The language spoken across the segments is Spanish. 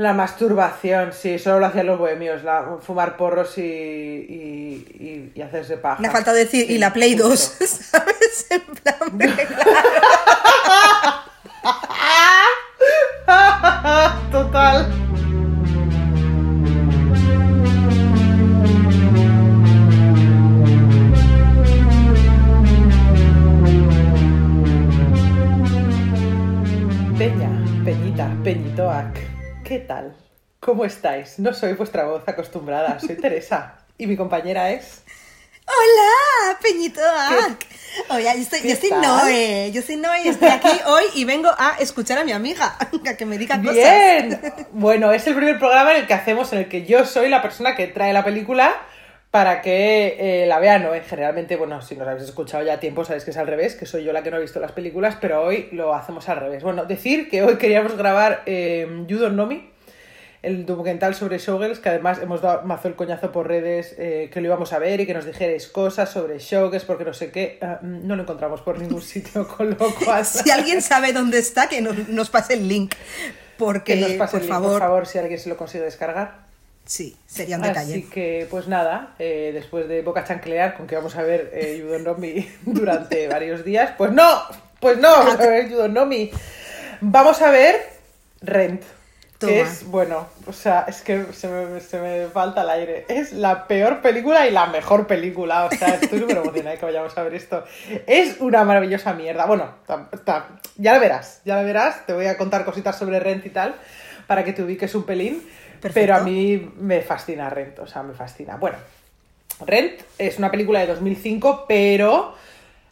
La masturbación, sí, solo lo hacían los bohemios, la, fumar porros y, y, y- y hacerse paja. Me ha faltado decir, Sí, y la Play justo. 2, ¿sabes? En plan, Total. ¿Cómo estáis? No soy vuestra voz acostumbrada, soy Teresa y mi compañera es... ¡Hola, Peñito! Ac! Yo, estoy, ¿Qué yo soy tal? Noé, yo soy Noé y estoy aquí hoy y vengo a escuchar a mi amiga, a que me diga cosas. Bien. Bueno, es el primer programa en el que hacemos, en el que yo soy la persona que trae la película para que eh, la vean. ¿no? Generalmente, bueno, si nos habéis escuchado ya a tiempo, sabéis que es al revés, que soy yo la que no ha visto las películas, pero hoy lo hacemos al revés. Bueno, decir que hoy queríamos grabar eh, You Don't Know Me, el documental sobre Showgirls, que además hemos dado mazo el coñazo por redes eh, que lo íbamos a ver y que nos dijerais cosas sobre Showgirls, porque no sé qué. Ah, no lo encontramos por ningún sitio, con lo cual... Si alguien sabe dónde está, que nos, nos pase el link. Porque, que nos pase por, el link, favor, por favor, si alguien se lo consigue descargar. sí, sería un detalle. Así que, pues nada, eh, después de Boca Chanclear, con que vamos a ver eh, Me durante varios días, pues no, pues no, vamos a ver Know Me. Vamos a ver Rent. Que Toma. es, bueno, o sea, es que se me, se me falta el aire. Es la peor película y la mejor película. O sea, estoy súper emocionada de que vayamos a ver esto. Es una maravillosa mierda. Bueno, ya lo verás, ya lo verás. Te voy a contar cositas sobre Rent y tal, para que te ubiques un pelín. Perfecto. Pero a mí me fascina Rent, o sea, me fascina. Bueno, Rent es una película de 2005, pero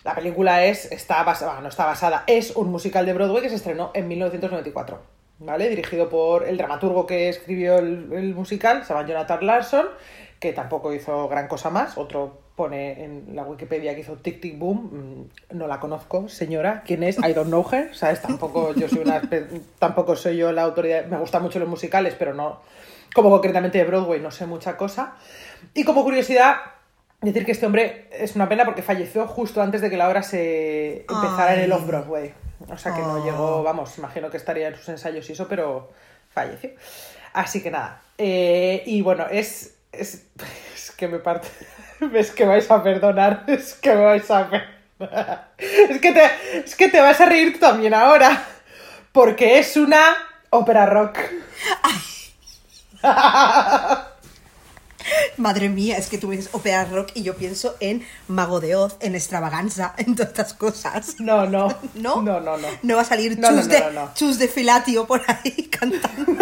la película es, está basada, no está basada, es un musical de Broadway que se estrenó en 1994, ¿vale? Dirigido por el dramaturgo que escribió el, el musical, se llama Jonathan Larson, que tampoco hizo gran cosa más, otro pone en la Wikipedia que hizo Tic Tic Boom, mm, no la conozco, señora, ¿quién es? I don't know her, ¿sabes? Tampoco yo soy una, tampoco soy yo la autoridad, me gustan mucho los musicales, pero no, como concretamente de Broadway, no sé mucha cosa. Y como curiosidad, decir que este hombre es una pena porque falleció justo antes de que la obra se empezara en el Ay. Off-Broadway. O sea que no Oh. llegó, vamos, imagino que estaría en sus ensayos y eso, pero falleció. Así que nada. Eh, y bueno, es, es, es que me parte... Es que vais a perdonar, es que me vais a perdonar. Es que te, es que te vas a reír tú también ahora. Porque es una ópera rock. Madre mía, es que tú ves ópera rock y yo pienso en Mago de Oz, en extravaganza, en todas estas cosas. No, no. ¿No? No, no, no. No va a salir No, Chus, no, de, no. Chus de Filatio por ahí cantando.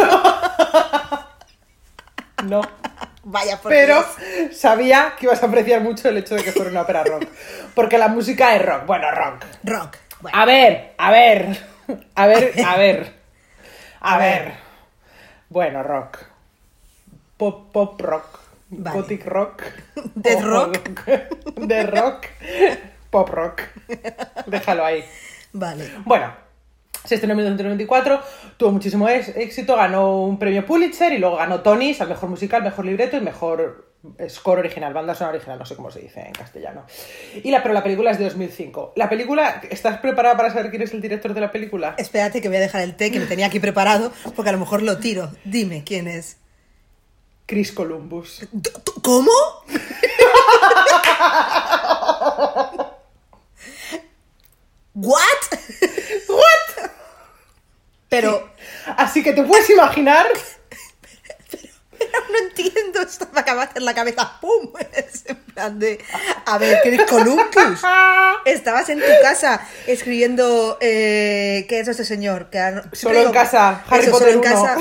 No. Vaya por Pero Dios. sabía que ibas a apreciar mucho el hecho de que fuera una ópera rock. Porque la música es rock. Bueno, rock. Rock. Bueno, A ver, a ver. A ver, a ver. A ver. Bueno, rock. Pop, pop rock. Vale. Gothic rock. Death o- rock. De rock. Pop rock. Déjalo ahí. vale. Bueno, se estrenó en 1994, tuvo muchísimo éxito, ganó un premio Pulitzer y luego ganó Tonys al mejor musical, mejor libreto y mejor score original, banda sonora original, no sé cómo se dice en castellano. Y la, pero la película es de 2005. La película, ¿estás preparada para saber quién es el director de la película? Espérate que voy a dejar el té que me tenía aquí preparado porque a lo mejor lo tiro. Dime, ¿quién es? Chris Columbus. ¿Tú- tú- ¿Cómo? ¿What? ¿What? Pero Así que te puedes imaginar no entiendo, esto me acaba de hacer la cabeza ¡pum! Es en plan de... A ver, Chris Columbus. Estabas en tu casa escribiendo... Eh, ¿Qué es este señor? Que Solo en casa, Harry Eso, Potter solo en casa.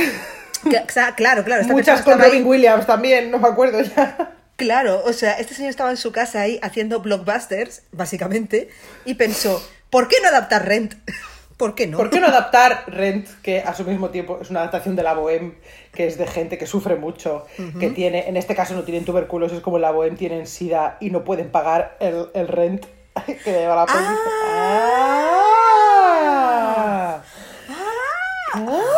Claro, claro. esta muchas con ahí- Robin Williams también, no me acuerdo ya. Claro, o sea, este señor estaba en su casa ahí haciendo blockbusters, básicamente, y pensó, ¿por qué no adaptar Rent? ¿Por qué no? ¿Por qué no adaptar Rent, que a su mismo tiempo es una adaptación de la Bohème, que es de gente que sufre mucho, que tiene, en este caso no tienen tuberculosis como la Bohème, tienen sida y no pueden pagar el, el rent que le lleva la policía? Ah.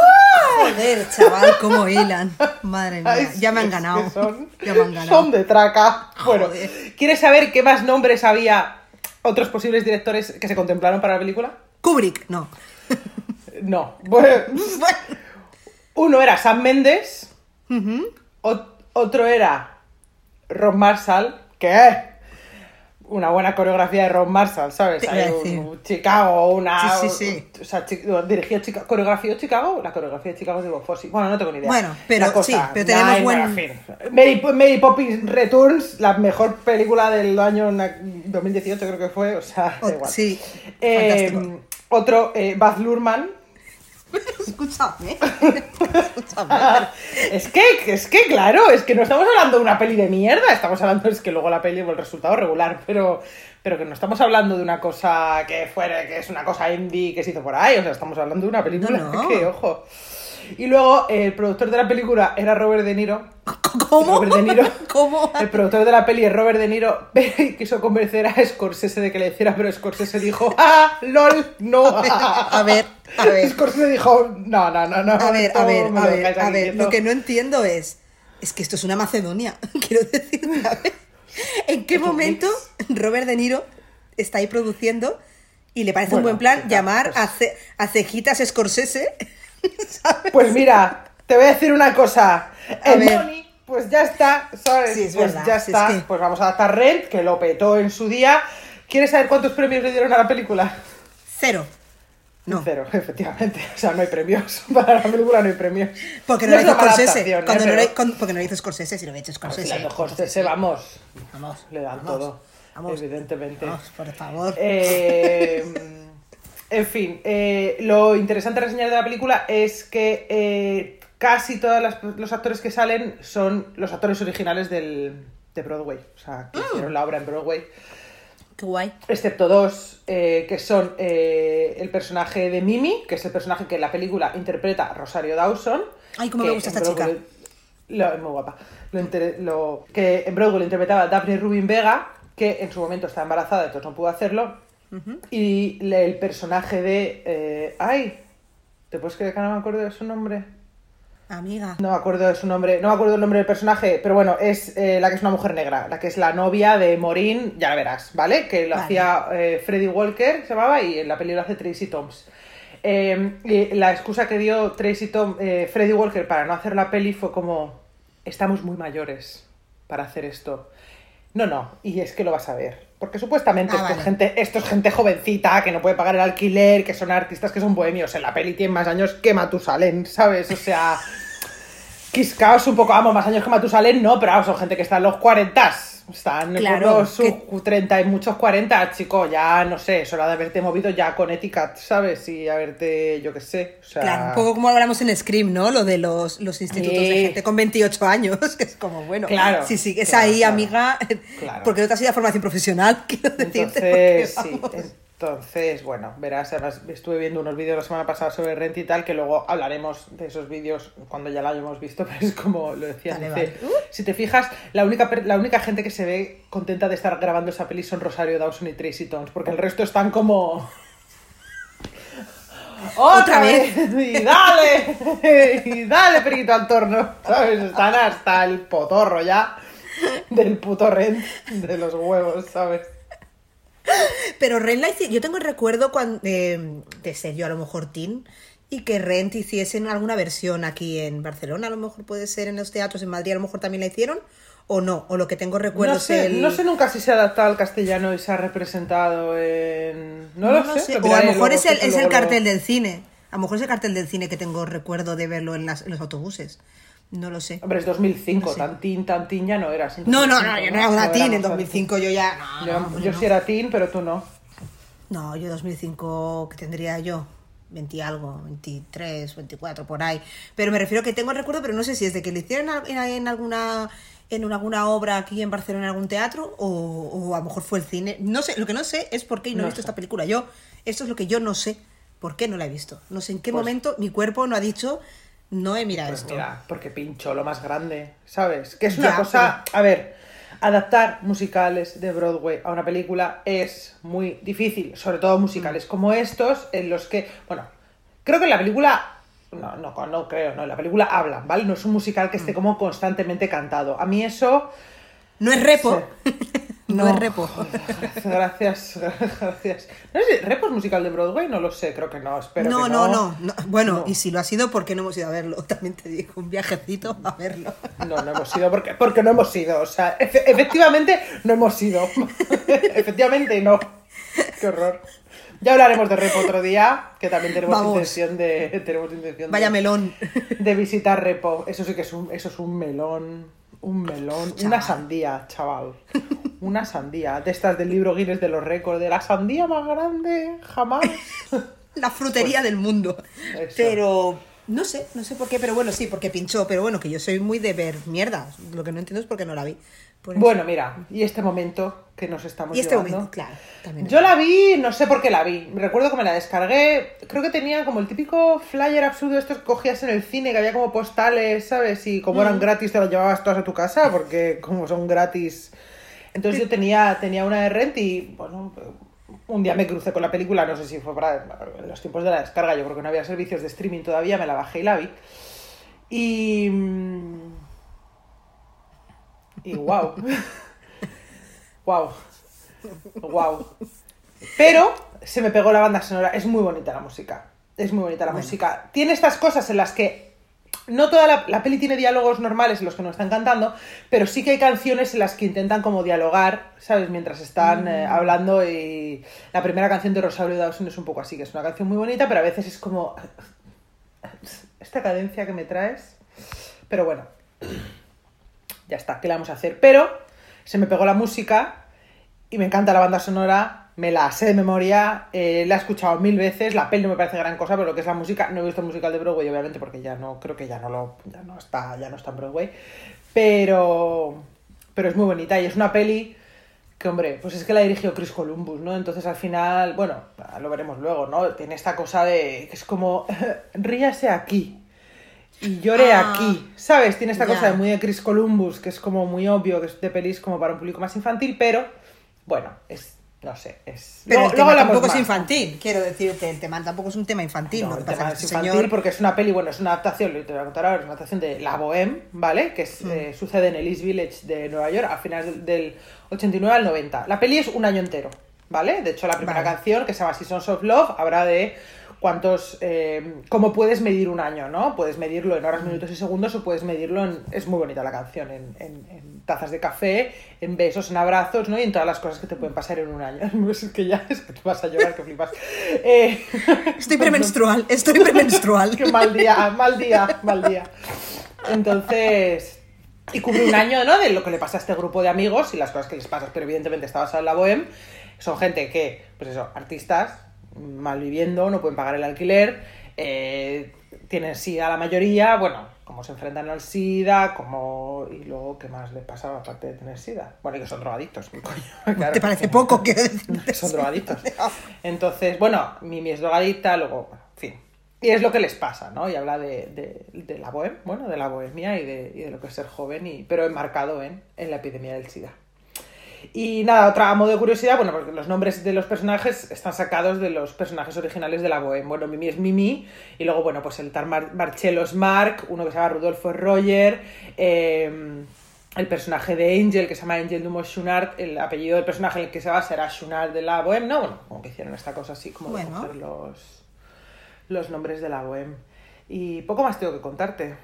Joder, chaval, cómo hilan. Madre mía, Ay, ya me han ganado. son, Ya me han ganado. son de traca. Bueno, Joder. ¿quieres saber qué más nombres había otros posibles directores que se contemplaron para la película? Kubrick, no. No. Bueno, Uno era Sam Mendes, otro era Ron Marshall, que una buena coreografía de Ron Marshall, ¿sabes? Hay un, un Chicago, una... Sí, sí, sí. O sea, chi- dirigió Chicago, coreografió Chicago, la coreografía de Chicago es de Bob Fosse. Bueno, no tengo ni idea. Bueno, pero cosa, sí, pero tenemos buen-. Mary, Mary Poppins Returns, la mejor película del año na- 2018 creo que fue, o sea, da igual. sí, Eh, otro, eh, Baz Luhrmann, Escúchame. Escúchame. es que, es que, claro, es que no estamos hablando de una peli de mierda, estamos hablando, es que luego la peli, el resultado regular, pero, pero que no estamos hablando de una cosa que fuera, que es una cosa indie que se hizo por ahí, o sea, estamos hablando de una película No, no. que, ojo. Y luego, eh, el productor de la película era Robert De Niro. ¿Cómo? Robert De Niro. ¿Cómo? El productor de la peli es Robert De Niro, pero quiso convencer a Scorsese de que le hiciera, pero Scorsese dijo, ¡ah, lol, no! A ver, a ver. Scorsese dijo, no, no, no, no. A ver, a ver, a ver, a ver. quieto". Lo que no entiendo es. Es que esto es una Macedonia. Quiero decir, a ver. ¿En qué momento Robert De Niro está ahí produciendo y le parece un buen plan llamar pues- a, Ce- a Cejitas Scorsese? ¿Sabes? Pues mira, te voy a decir una cosa. A El ver. Money, pues ya está, ¿sabes? Sí, es pues verdad, ya está. es que- Pues vamos a adaptar Rent, que lo petó en su día. ¿Quieres saber cuántos premios le dieron a la película? Cero. No. Cero, efectivamente. O sea, no hay premios. Para la película no hay premios. Porque no, lo es hizo Scorsese. ¿eh? Cuando no Pero- lo- con- porque no lo hizo Scorsese, si lo había hecho Si Scorsese. a lo mejor se vamos, Vamos. le dan vamos, todo. Vamos. Evidentemente. Vamos, por favor. Eh, en fin, eh, lo interesante de reseñar de la película es que eh, casi todos los actores que salen son los actores originales del, de Broadway. O sea, que hicieron la obra en Broadway. Qué guay. Excepto dos, eh, que son eh, el personaje de Mimi, que es el personaje que en la película interpreta Rosario Dawson. Ay, cómo que me gusta esta Broadway lo- es muy guapa. Lo lo- que en Broadway lo interpretaba Daphne Rubin Vega, que en su momento estaba embarazada, entonces no pudo hacerlo. Y le- el personaje de. eh, ¡Ay! ¿Te puedes creer que no me acuerdo de su nombre? Amiga. No me acuerdo de su nombre, no me acuerdo el nombre del personaje, pero bueno, es eh, la que es una mujer negra, la que es la novia de Morín, ya la verás, ¿vale? Que lo Vale. hacía eh, Freddie Walker, se llamaba, y en la peli lo hace Tracy Toms. Eh, y la excusa que dio Tracy Tom, eh, Freddie Walker para no hacer la peli fue como, estamos muy mayores para hacer esto. No, no, y es que lo vas a ver. Porque supuestamente Ah, esto, es gente, esto es gente jovencita que no puede pagar el alquiler, que son artistas que son bohemios. En la peli tienen más años que Matusalén, ¿sabes? O sea, Quiscaos un poco, vamos, más años que Matusalén, no, pero vamos, son gente que está en los 40. Están Claro, por los que- 30 y muchos 40, chico, ya no sé, es hora de haberte movido ya con Etiquette, ¿sabes? Y haberte, yo qué sé, o sea... Claro, un poco como hablamos en Scream, ¿no? Lo de los, los institutos de gente con 28 años, que es como, bueno, Claro, si sigues claro, ahí, claro. amiga, Claro. porque no te has ido a formación profesional, quiero decirte. Entonces, porque, sí. Entonces, bueno, verás, además estuve viendo unos vídeos la semana pasada sobre Rent y tal, que luego hablaremos de esos vídeos cuando ya lo hayamos visto, pero es como lo decía, dice, vale. si te fijas, la única, la única gente que se ve contenta de estar grabando esa peli son Rosario Dawson y Tracy Toms, porque el resto están como... ¡Otra Otra vez! ¡Y dale! ¡Y dale, periquito al torno! ¿Sabes? Están hasta el potorro ya del puto Rent, de los huevos, ¿sabes? Pero Rent la hici- yo tengo el recuerdo cuando, de, de ser yo a lo mejor teen y que Rent hiciesen alguna versión aquí en Barcelona, a lo mejor puede ser en los teatros en Madrid, a lo mejor también la hicieron, o no, o lo que tengo recuerdo no, sé, es el... no sé nunca si se ha adaptado al castellano y se ha representado en... No, lo sé. O a lo mejor es el, es el cartel del cine. A lo mejor es el cartel del cine que tengo recuerdo de verlo en, las- en los autobuses. No lo sé. Hombre, es 2005, No sé. tantín, tantín ya no eras. No, no, no, 2005, yo no era una teen. En éramos 2005 yo ya. No, Yo, sí era teen, pero tú no. No, yo 2005, que tendría yo? 20 algo, 23, 24, por ahí. Pero me refiero que tengo el recuerdo, pero no sé si es de que le hicieron en, en alguna en alguna obra aquí en Barcelona, en algún teatro, o, o a lo mejor fue el cine. No sé, lo que no sé es por qué no, he No visto sé. esta película. Yo, esto es lo que yo no sé. ¿Por qué no la he visto? No sé en qué Pues- momento mi cuerpo no ha dicho, no he mirado Pues esto. mira, porque pinchó lo más grande, ¿sabes? Que es una Ya, cosa... A ver, adaptar musicales de Broadway a una película es muy difícil, sobre todo musicales Mm. como estos, en los que... Bueno, creo que en la película... No, no, no creo, no, en la película hablan, ¿vale? No es un musical Mm. que esté como constantemente cantado. A mí eso... No es repo. No, es repo. Gracias, gracias. No sé, ¿Repo es musical de Broadway? No lo sé, creo que no, espero No, que no, no. no, no. Bueno, No. y si lo ha sido, ¿por qué no hemos ido a verlo? También te digo, un viajecito a verlo. No, no hemos ido porque, porque no hemos ido. O sea, efe- efectivamente no hemos ido. efectivamente no. Qué horror. Ya hablaremos de Repo otro día, que también tenemos Vamos. intención de. Tenemos intención Vaya de, melón. de visitar Repo. Eso sí que es un, eso es un melón. Un melón. Una sandía, chaval. Una sandía. De estas del libro Guinness de los récords. De la sandía más grande jamás. La frutería del mundo. Pues, Eso. Pero no sé, no sé por qué, pero bueno, sí, porque pinchó. Pero bueno, que yo soy muy de ver mierdas. Lo que no entiendo es por qué no la vi. Bueno, mira, y este momento que nos estamos y este llevando. momento, claro. También Yo la vi, no sé por qué la vi. Recuerdo que me la descargué. Creo que tenía como el típico flyer absurdo estos que cogías en el cine, que había como postales, ¿sabes? Y como Mm. eran gratis te las llevabas todas a tu casa, porque como son gratis. Entonces yo tenía, tenía una de Rent y, bueno, un día me crucé con la película, no sé si fue para los tiempos de la descarga, yo creo que no había servicios de streaming todavía, me la bajé y la vi. Y... mm, Y wow. wow. Wow. Pero se me pegó la banda sonora. Es muy bonita la música. Es muy bonita la Bueno. música. Tiene estas cosas en las que no toda la, la peli tiene diálogos normales en los que no están cantando, pero sí que hay canciones en las que intentan como dialogar, ¿sabes? Mientras están eh, hablando y la primera canción de Rosario Dawson es un poco así, que es una canción muy bonita, pero a veces es como esta cadencia que me traes. Pero bueno, ya está, ¿qué le vamos a hacer? Pero se me pegó la música y me encanta la banda sonora, me la sé de memoria, eh, la he escuchado mil veces, la peli no me parece gran cosa, pero lo que es la música, no he visto el musical de Broadway, obviamente, porque ya no, creo que ya no lo, ya no está, ya no está en Broadway, pero, pero es muy bonita y es una peli que, hombre, pues es que la dirigió Chris Columbus, ¿no? Entonces al final, bueno, lo veremos luego, ¿no? Tiene esta cosa de que es como, ríase aquí y llore Ah, aquí, ¿sabes? Tiene esta cosa de muy de Chris Columbus, que es como muy obvio, que es de pelis como para un público más infantil, pero, bueno, es, no sé, es... Pero el tema tampoco es infantil, quiero decirte, el tema tampoco es un tema infantil. No, lo que el pasa tema es este infantil señor- porque es una peli, bueno, es una adaptación, lo te voy a contar ahora, es una adaptación de La Bohème, ¿vale? Que es, eh, sucede en el East Village de Nueva York a finales del, del 89 al 90. La peli es un año entero, ¿vale? De hecho, la primera Vale. canción, que se llama Seasons of Love, habrá de cuántos, eh, cómo puedes medir un año, ¿no? Puedes medirlo en horas, minutos y segundos o puedes medirlo en, es muy bonita la canción, en, en- en tazas de café, en besos, en abrazos, ¿no? Y en todas las cosas que te pueden pasar en un año. Es que ya, es que te vas a llorar, que flipas. Eh, Estoy premenstrual, estoy premenstrual. Qué mal día, mal día, mal día. Entonces, y cubre un año, ¿no? De lo que le pasa a este grupo de amigos y las cosas que les pasan, pero evidentemente está basado en la bohem. Son gente que, pues eso, artistas, mal viviendo, no pueden pagar el alquiler, eh, tienen SIDA la mayoría, bueno, cómo se enfrentan al SIDA, cómo... y luego, ¿qué más les pasa aparte de tener SIDA? Bueno, y que son drogadictos, mi coño. claro. ¿Te parece poco? Decirte. Son drogadictos. Entonces, bueno, Mimi es drogadicta, luego, en fin. Y es lo que les pasa, ¿no? Y habla de, de, de la bohem, bueno, de la bohemia y de, y de lo que es ser joven, y, pero enmarcado en, en la epidemia del SIDA. Y nada, otra a modo de curiosidad, bueno, porque los nombres de los personajes están sacados de los personajes originales de la Bohem. Bueno, Mimi es Mimi, y luego, bueno, pues el tal Mar- Marcello es Mark, uno que se llama Rudolfo es Roger, eh, el personaje de Angel, que se llama Angel Dumont Schunart, el apellido del personaje en el que se basa era Schunart de la Bohem, ¿no? Bueno, como que hicieron esta cosa así, como de Bueno. coger los, los nombres de la Bohem. Y poco más tengo que contarte.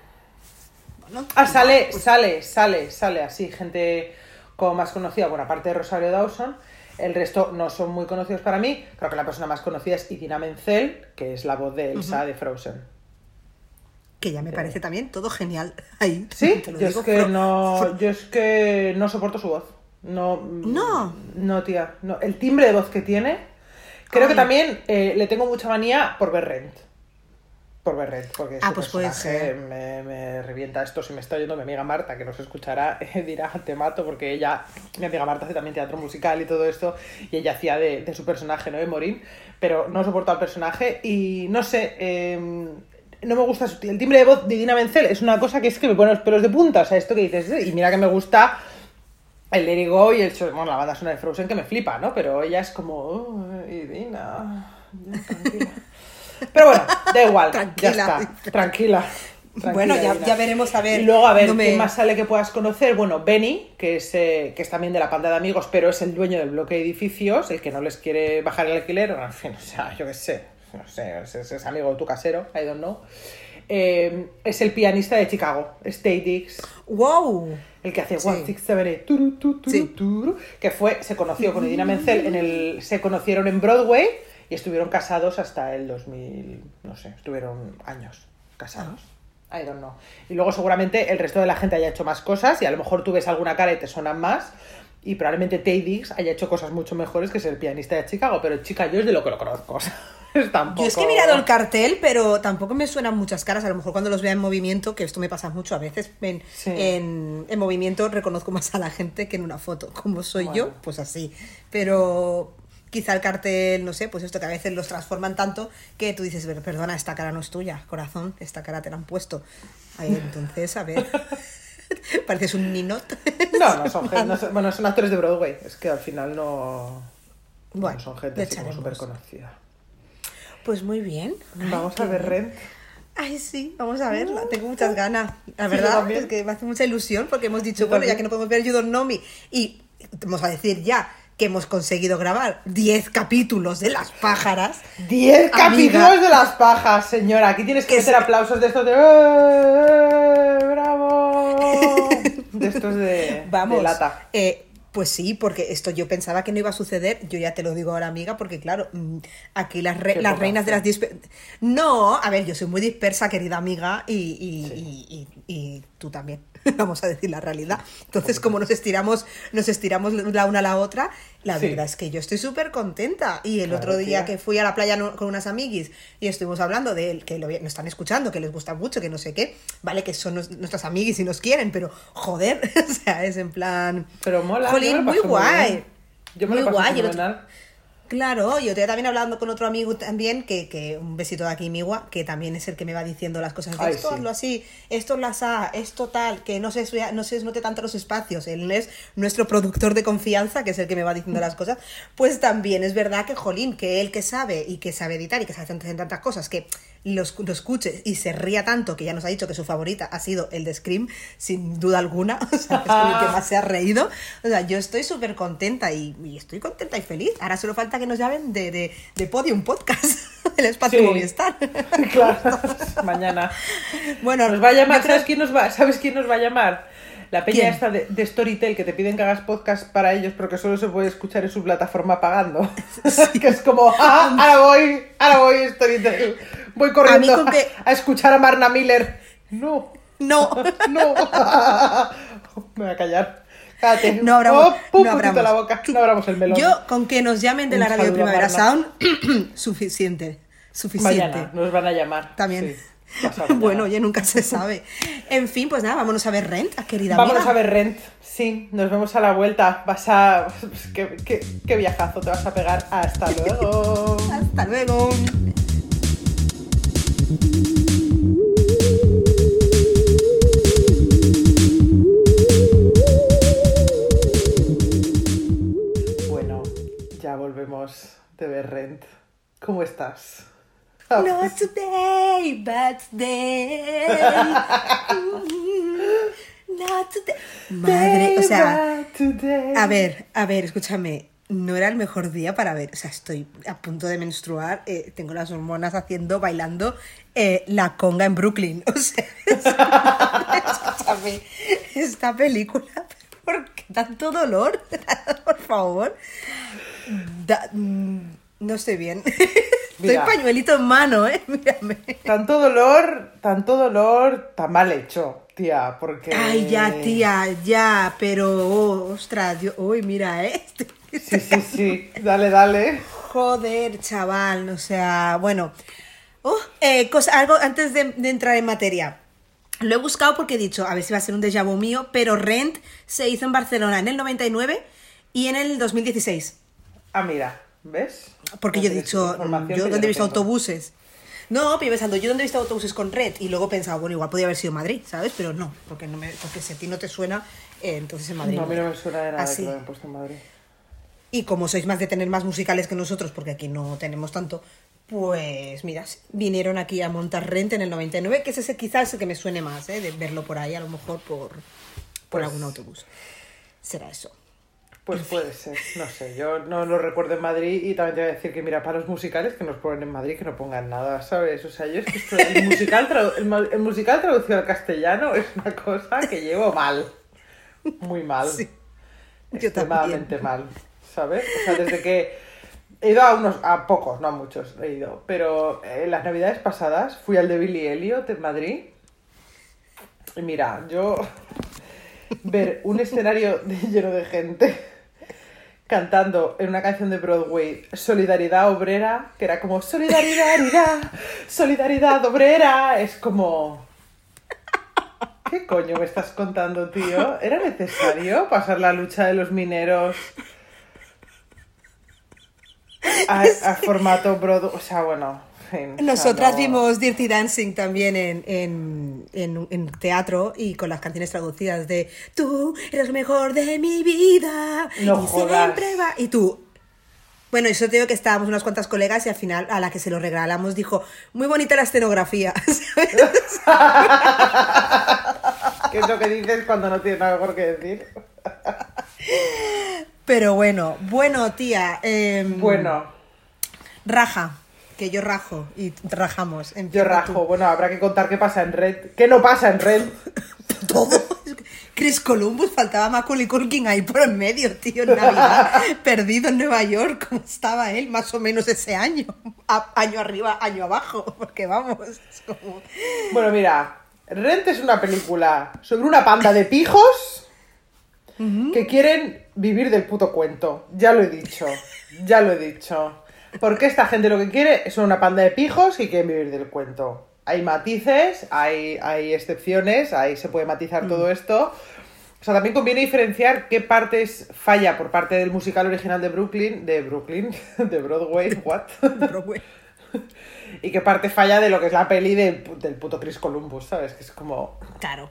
Bueno, Ah, sale, sale, sale, sale así, gente como más conocida, bueno, aparte de Rosario Dawson, el resto no son muy conocidos para mí. Creo que la persona más conocida es Idina Menzel, que es la voz de Elsa de Frozen. que ya me parece también todo genial ahí. Sí, te lo yo digo, es que no, yo es que no soporto su voz. No, mm, No. no, tía, no. El timbre de voz que tiene, creo Ay. que también eh, le tengo mucha manía por ver Rent. Por ver Rent, porque Ah, su pues personaje me, me revienta esto. Si me está oyendo mi amiga Marta, que nos escuchará, eh, dirá, te mato, porque ella, mi amiga Marta hace también teatro musical y todo esto, y ella hacía de, de su personaje, ¿no? De Morín, pero no soporto al personaje y no sé, eh, no me gusta su- el timbre de voz de Dina Menzel, es una cosa que es que me pone los pelos de punta, o sea, esto que dices, y mira que me gusta el Let It Go y el, show- bueno, la banda sonora de Frozen que me flipa, ¿no? Pero ella es como, "Oh, y Dina, ya, tranquila. Pero bueno, da igual, Tranquila, ya está, tranquila. Bueno, ya, ya veremos a ver. Y luego a ver no me- quién más sale que puedas conocer. Bueno, Benny, que es, eh, que es también de la panda de amigos, pero es el dueño del bloque de edificios, el que no les quiere bajar el alquiler. En fin, o sea, yo qué sé. No sé, es, amigo de tu casero, I don't know. Eh, es el pianista de Chicago, Stay Dix. ¡Wow! El que hace Sí. One Six Seven Eight, turu, tu, turu, Sí. turu, que fue, se conoció con Idina Menzel en el, se conocieron en Broadway y estuvieron casados hasta el 2000, no sé, estuvieron años casados. Ah. I don't know. Y luego seguramente el resto de la gente haya hecho más cosas y a lo mejor tú ves alguna cara y te suenan más. Y probablemente Tay Diggs haya hecho cosas mucho mejores que ser pianista de Chicago, pero chica, yo es de lo que lo conozco. Tampoco... Yo es que he mirado el cartel, pero tampoco me suenan muchas caras. A lo mejor cuando los vea en movimiento, que esto me pasa mucho a veces, en, Sí. en, en movimiento reconozco más a la gente que en una foto. Como soy yo, pues así. Pero quizá el cartel, no sé, pues esto que a veces los transforman tanto que tú dices, "Pero, perdona, esta cara no es tuya, corazón, esta cara te la han puesto. Ay, entonces, a ver. Pareces un ninot. No, no son, no son- bueno, son actores de Broadway. Es que al final no, Bueno, no son gente así como súper conocida. Pues muy bien. Vamos a ver. Rent. Ay, sí, vamos a verla. Tengo muchas ganas. La Sí, verdad también. es que me hace mucha ilusión porque hemos dicho, bueno, ya que no podemos ver Know Me y vamos a decir ya que hemos conseguido grabar 10 capítulos de Las Pájaras. 10 Amiga. capítulos de las pajas, señora. Aquí tienes que sí. aplausos de estos de. "Eh, ¡Bravo! De estos de, Vamos. de lata. eh, pues sí, porque esto yo pensaba que no iba a suceder. Yo ya te lo digo ahora, amiga, porque claro, mm, aquí las, re- las reinas de las No, a ver, yo soy muy dispersa, querida amiga, y, y- y- y- y tú también. Vamos a decir la realidad. Entonces, como nos estiramos, nos estiramos la una a la otra, la Sí. verdad es que yo estoy súper contenta. Y el Claro, otro día tía. que fui a la playa con unas amiguis y estuvimos hablando de él, que lo, nos están escuchando, que les gusta mucho, que no sé qué, vale, que son nues- nuestras amiguis y nos quieren, pero joder, o sea, es en plan. Pero mola. Jolín, muy guay. bien. Yo me Muy lo guay, Claro, yo estoy también hablando con otro amigo también, que, que un besito de aquí, Miwa, que también es el que me va diciendo las cosas. De Ay, esto sí. hazlo así, esto las ha, esto tal, que no se, no se note tanto los espacios. Él es nuestro productor de confianza, que es el que me va diciendo las cosas. Pues también es verdad que, jolín, que él que sabe y que sabe editar y que sabe hacer tantas cosas, que lo, lo escuche y se ría tanto, que ya nos ha dicho que su favorita ha sido el de Scream, sin duda alguna. O sea, es con el que más se ha reído. O sea, yo estoy súper contenta y, y estoy contenta y feliz. Ahora solo falta que nos llamen de, de, de Podium Podcast, el espacio Sí. Movistar. Claro, mañana. Bueno, Nos va a llamar, creo- ¿sabes quién nos va, ¿sabes quién nos va a llamar? La peña ¿Quién? esta de, de Storytel que te piden que hagas podcast para ellos porque solo se puede escuchar en su plataforma pagando. que es como, ah, ahora voy, ahora voy Storytel. Voy corriendo A que- escuchar a Marna Miller. No, No. no. Me voy a callar. Cállate. No abramos- Oh, pum, no abramos. la boca. No abramos el melón. Yo, con que nos llamen de Un la radio de Primavera. Sound, suficiente. Suficiente. Mañana nos van a llamar. También. Sí. Bueno, oye, nunca se sabe. En fin, pues nada, vámonos a ver Rent, querida Vámonos amiga. a ver Rent. Sí, nos vemos a la vuelta. Vas a. ¿Qué, qué, qué viajazo te vas a pegar. Hasta luego. Hasta luego. Bueno, ya volvemos de ver Rent. ¿Cómo estás? Not today, but today. Not today. Madre, o sea, a ver, a ver, escúchame. No era el mejor día para ver. O sea, estoy a punto de menstruar. eh, tengo las hormonas haciendo, bailando eh, la conga en Brooklyn. O sea, escúchame. Esta película, ¿por qué tanto dolor? Por favor. Da- mm, no estoy bien. Estoy pañuelito en mano, ¿eh? Mírame. Tanto dolor, tanto dolor, tan mal hecho, tía, porque... Ay, ya, tía, ya, pero, oh, ostras, Dios, uy, mira, ¿eh? Sí, sí, sí, dale, dale. Joder, chaval, o sea, bueno. Oh, eh, cosa, algo antes de, de entrar en materia. Lo he buscado porque he dicho, a ver si va a ser un déjà vu mío, pero Rent se hizo en Barcelona en el 99 y en el 2016. Ah, mira, ¿ves? Porque yo he dicho, yo que dónde he visto autobuses. No, pero yo pensando, yo dónde he visto autobuses con Red y luego he pensado, bueno, igual podía haber sido Madrid, ¿sabes? Pero no, porque no me, porque si a ti no te suena, eh, entonces en Madrid. No, a mí no me suena de nada Así. que lo hayan puesto en Madrid. Y como sois más de tener más musicales que nosotros, porque aquí no tenemos tanto, Pues mira, vinieron aquí a montar Rent en el 99, que es ese quizás el que me suene más, ¿eh? de verlo por ahí, a lo mejor por, por Pues- algún autobús. Será eso. Pues puede ser, no sé, yo no lo recuerdo en Madrid y también te voy a decir que mira, para los musicales que nos ponen en Madrid que no pongan nada, ¿sabes? O sea, yo es que esto- el, musical el, musical traducido al castellano es una cosa que llevo mal, muy mal, Sí, extremadamente mal, ¿sabes? O sea, desde que he ido a unos, a pocos, no a muchos, he ido, pero en las navidades pasadas fui al de Billy Elliot en Madrid y mira, yo ver un escenario de- lleno de gente cantando en una canción de Broadway Solidaridad Obrera, que era como Solidaridad, Solidaridad Obrera, es como... ¿Qué coño me estás contando, tío? ¿Era necesario pasar la lucha de los mineros a, a formato Broadway? O sea, bueno, Nosotras no- vimos Dirty Dancing también en, en, en- en teatro y con las canciones traducidas de Tú eres lo mejor de mi vida No y jodas. siempre va. Y tú. Bueno, eso te digo que estábamos unas cuantas colegas y al final a la que se lo regalamos dijo, muy bonita la escenografía. ¿Qué es lo que dices cuando no tienes nada mejor que decir? Pero bueno, bueno, tía. em, Bueno, Raja, que yo rajo y rajamos. yo rajo. tú. Bueno, habrá que contar qué pasa en Red. ¿Qué no pasa en Red? Todo. Chris Columbus, faltaba Macaulay Culkin ahí por en medio, tío, en Navidad, perdido en Nueva York, como estaba él más o menos ese año, A- año arriba, año abajo, porque vamos, es como... Bueno, mira, Rent es una película sobre una panda de pijos que quieren vivir del puto cuento. Ya lo he dicho, ya lo he dicho. Porque esta gente lo que quiere es una panda de pijos que quieren vivir del cuento. Hay matices, hay, hay excepciones, ahí se puede matizar todo esto. O sea, también conviene diferenciar qué partes falla por parte del musical original de Brooklyn, de Brooklyn, de Broadway, what? Broadway. y qué parte falla de lo que es la peli del, pu- del puto Chris Columbus, ¿sabes? Que es como... Claro.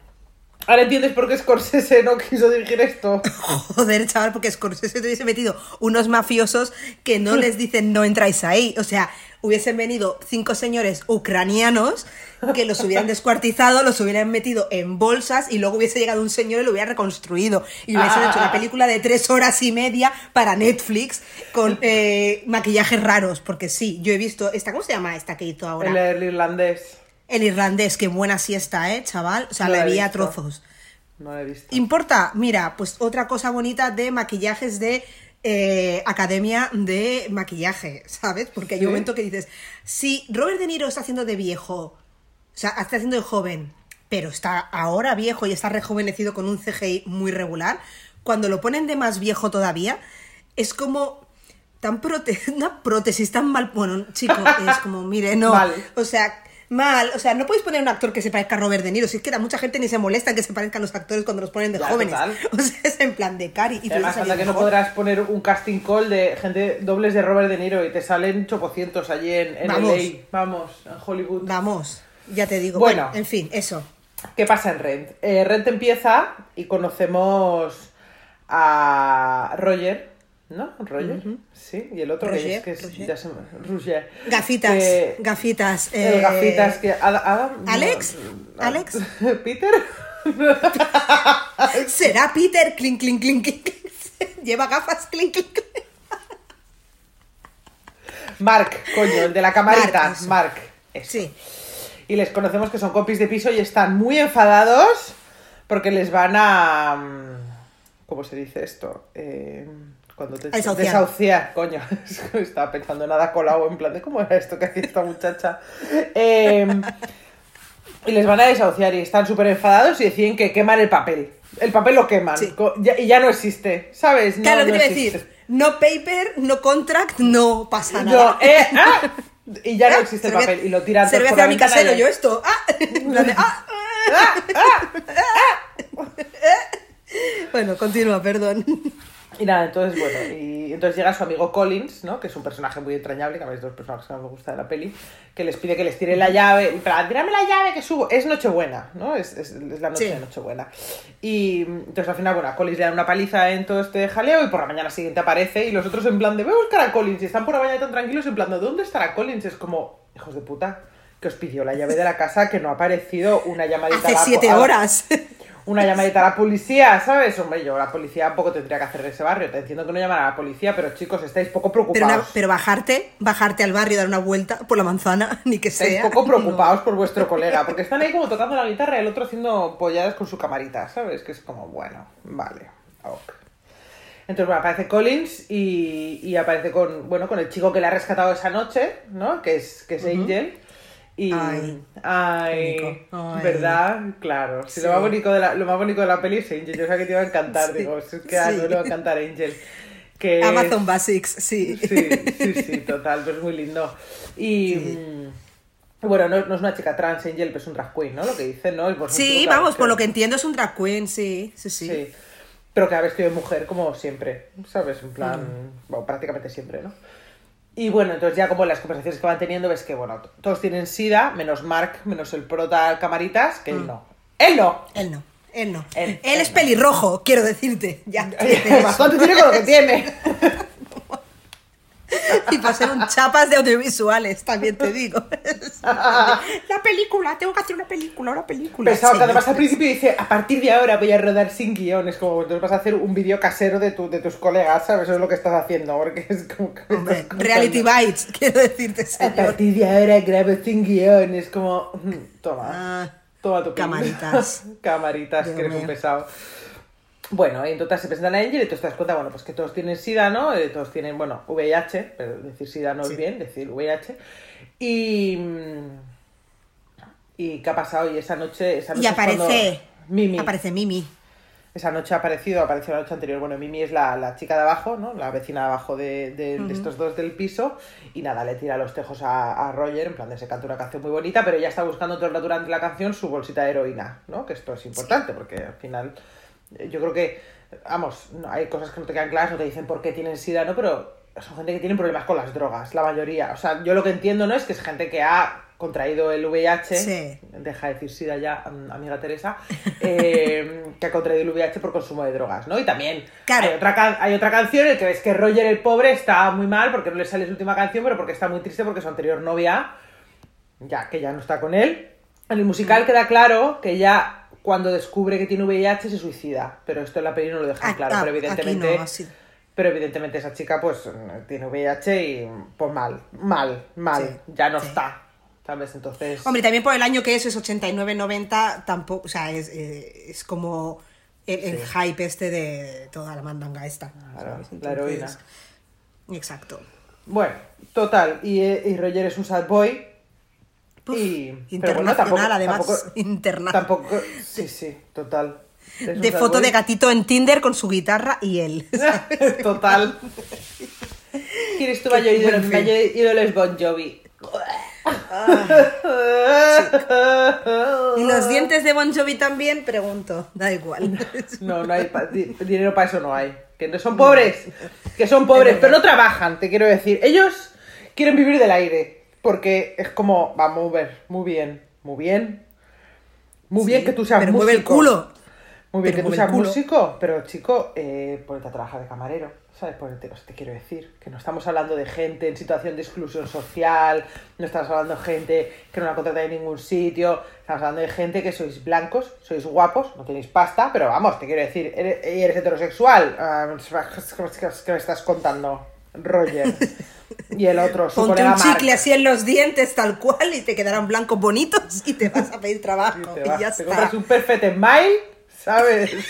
Ahora entiendes por qué Scorsese no quiso dirigir esto. Joder, chaval, porque Scorsese te hubiese metido unos mafiosos que no les dicen no entráis ahí. O sea, hubiesen venido cinco señores ucranianos que los hubieran descuartizado, los hubieran metido en bolsas y luego hubiese llegado un señor y lo hubiera reconstruido. Y hubiesen Ah. hecho una película de tres horas y media para Netflix con eh, maquillajes raros. Porque sí, yo he visto esta, ¿cómo se llama esta que hizo ahora? El, el irlandés. El irlandés, qué buena siesta, ¿eh, chaval? O sea, No la la vi a trozos. No lo he visto. ¿Importa? Mira, pues otra cosa bonita de maquillajes de eh, academia de maquillaje, ¿sabes? Porque hay Sí. un momento que dices, si Robert De Niro está haciendo de viejo, o sea, está haciendo de joven, pero está ahora viejo y está rejuvenecido con un CGI muy regular, cuando lo ponen de más viejo todavía, es como tan prote una prótesis tan mal, bueno, chico, es como, mire, no, Mal. o sea, mal, o sea, no podéis poner un actor que se parezca a Robert De Niro, si es que a mucha gente ni se molesta en que se parezcan los actores cuando los ponen de jóvenes, total. o sea, es en plan de cari, y Además, anda que no "Mejor". podrás poner un casting call de gente dobles de Robert De Niro y te salen chopocientos allí en, en Vamos. LA. Vamos, en Hollywood. Vamos, ya te digo, Bueno. bueno, en fin, eso. ¿Qué pasa en Rent? Eh, Rent empieza y conocemos a Roger, ¿no? Roger, sí, y el otro que Roger, es que es, Roger. ya se me- Roger. Gafitas, Que- gafitas. el eh, gafitas que Adam- ¿Alex? no, ¿Alex? Peter. ¿Será Peter? Clink, clink, clink, clink. Lleva gafas, clink, clink. clink. Mark, coño, el de la camarita, Mark. Sí. Y les conocemos que son compis de piso y están muy enfadados porque les van a. mm, ¿Cómo se dice esto? Eh, cuando te desahuciar. desahuciar, coño. Es que Estaba pensando en nada colado, en plan de cómo era esto que hacía esta muchacha. Eh, y les van a desahuciar y están súper enfadados y deciden que queman el papel. El papel lo queman Sí. y ya no existe, ¿sabes? No, Claro, ¿qué no existe. decir? No paper, no contract, no pasa No, nada. eh, ah, y ya no Ah, existe el papel y lo tiran todos Cerveza por la a mi casero, y- yo esto. Ah, en plan de, ah. Bueno, continúa, perdón. Y nada, entonces, bueno, y y entonces llega su amigo Collins, ¿no? Que es un personaje muy entrañable, que a mí es de los personajes que más me gusta de la peli, que les pide que les tire la llave, en plan, tírame la llave que subo. Es Nochebuena, ¿no? Es, es, es la noche Sí. de Nochebuena. Y entonces al final, bueno, a Collins le dan una paliza en todo este jaleo y por la mañana siguiente aparece y los otros en plan de, voy a buscar a Collins y están por la mañana tan tranquilos en plan de, ¿dónde estará Collins? Es como, hijos de puta, que os pidió la llave de la casa que no ha aparecido una llamadita Hace siete horas. una llamadita a la policía, ¿sabes? Hombre, yo la policía poco tendría que hacer de ese barrio. Te entiendo que no llaman a la policía, pero chicos, estáis poco Pero, preocupados. una- pero bajarte, bajarte al barrio, dar una vuelta por la manzana, ni que estáis sea. poco preocupados por vuestro colega, porque están ahí como tocando la guitarra y el otro haciendo polladas con su camarita, ¿sabes? Que es como, bueno, vale, ok. Entonces, bueno, aparece Collins y, y aparece con, bueno, con el chico que le ha rescatado esa noche, ¿no? Que es, que es Angel. Y, Ay, ay. ¿verdad? Claro. Sí, Sí. Lo, más bonito de la, lo más bonito de la peli es Angel. Yo sabía que te iba a encantar. Sí. Digo, si es que a no le va a encantar Angel. Que es- Amazon Basics, sí. Sí, sí, sí, total, pues muy lindo. Y mm, bueno, no, no es una chica trans, Angel, pero es un drag queen, ¿no? Lo que dicen, ¿no? Un Sí, vamos, por lo que entiendo es un drag queen, sí, sí, sí. Sí. Pero que ha vestido de mujer como siempre, ¿sabes? En plan, Mm. bueno, prácticamente siempre, ¿no? Y bueno, entonces ya como en las conversaciones que van teniendo ves que, bueno, todos tienen sida, menos Mark, menos el prota Camaritas, que Mm. él no. ¡Él no! Él no, él no. Él- Él, él es no. pelirrojo, quiero decirte. Ya. Bastante tiene con lo que tiene. Y para ser un chapas de audiovisuales, también te digo. La película, tengo que hacer una película, una película. Pensaba que además al principio dice, a partir de ahora voy a rodar sin guiones, como entonces vas a hacer un vídeo casero de, tu, de tus colegas, ¿sabes? Eso es lo que estás haciendo, porque es como que Hombre, reality bites, quiero decirte, A señor. partir de ahora grabo sin guiones, como, mm, toma, Ah, toma tu camaritas. camaritas, Dios que eres un mío. pesado. Bueno, y entonces se presentan a Angel y tú te das cuenta, bueno, pues que todos tienen SIDA, ¿no? Eh, Todos tienen, bueno, VIH, pero decir SIDA no Sí. es bien, decir VIH. Y... ¿Y qué ha pasado? Y esa noche... Esa noche Y aparece. Mimi. Aparece Mimi. Esa noche ha aparecido, apareció la noche anterior. Bueno, Mimi es la, la chica de abajo, ¿no? La vecina de abajo de, de- de estos dos del piso. Y nada, le tira los tejos a, a Roger, en plan de se canta una canción muy bonita, pero ella está buscando todo el rato durante la canción su bolsita de heroína, ¿no? Que esto es importante, porque al final yo creo que, vamos, hay cosas que no te quedan claras, no te dicen por qué tienen sida, ¿no? Pero son gente que tiene problemas con las drogas, la mayoría. O sea, yo lo que entiendo, ¿no? Es que es gente que ha contraído el VIH, Sí. deja de decir SIDA ya, am- amiga Teresa, eh, que ha contraído el VIH por consumo de drogas, ¿no? Y también Claro. hay, otra hay otra canción en que ves que Roger el pobre está muy mal porque no le sale su última canción, pero porque está muy triste porque su anterior novia, ya que ya no está con él. En el Mm. musical queda claro que ya cuando descubre que tiene VIH se suicida, pero esto en la peli no lo dejan Ah, claro, ah, pero aquí evidentemente... no. Pero evidentemente esa chica pues tiene VIH y pues mal, mal, mal, Sí, ya no sí. está, ¿sabes? Entonces... Hombre, también por el año que es, es 89-90, tampoco, o sea, es, eh, es como el, hype este de toda la mandanga esta. Claro, Exacto. Bueno, total, y, eh, y Roger es un sad boy. Puf, y, internacional, además, internacional. Tampoco, sí, sí, total. Es De foto de gatito en Tinder con su guitarra y él. total. ¿Quieres tu mayor ídolo? En Mi fin. mayor ídolo es Bon Jovi. Y los dientes de Bon Jovi también, pregunto, da igual. No, no hay pa- di- dinero para eso no hay. Que no son pobres, que son pobres, pero no trabajan, te quiero decir. Ellos quieren vivir del aire, porque es como, vamos a ver, muy bien, muy bien. Muy bien que tú seas pero músico. mueve el culo. Muy bien Pero que tú seas músico, pero chico, eh, ponete a trabajar de camarero, ¿sabes? Ponete, o sea, te quiero decir, que no estamos hablando de gente en situación de exclusión social, no estamos hablando de gente que no la contrata en ningún sitio, estamos hablando de gente que sois blancos, sois guapos, no tenéis pasta, pero vamos, te quiero decir, eres, eres heterosexual, Ah, ¿qué me estás contando, Roger? Y el otro, su Ponte colega un Mark. chicle así en los dientes, tal cual, y te quedarán blancos bonitos y te vas a pedir trabajo. Y te, vas, ya te está. compras un Perfect Smile, ¿sabes?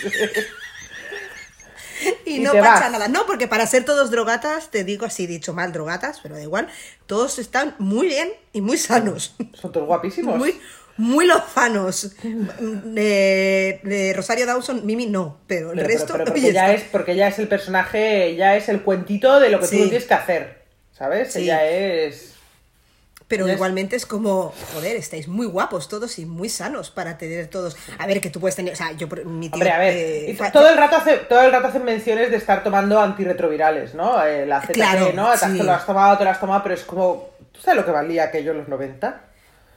Y, y no pasa nada. No, porque para ser todos drogatas, te digo así dicho mal, drogatas, pero da igual, todos están muy bien y muy sanos. Son todos guapísimos. Muy, muy lozanos. De, de Rosario Dawson, Mimi no, pero el Pero, pero- resto. pero porque, oye, ya es, porque ya es el personaje, ya es el cuentito de lo que Sí. tú tienes que hacer, ¿sabes? Sí. Ella es... pero igualmente es como, joder, estáis muy guapos todos y muy sanos para tener todos. A ver, que tú puedes tener, o sea, yo, mi tío. Hombre, a ver, eh, todo el rato hace, todo el rato hacen menciones de estar tomando antirretrovirales, ¿no? Eh, la ZT, Claro, ¿no? Te sí. lo has tomado, te lo has tomado, pero es como, ¿tú sabes lo que valía aquello en los 90?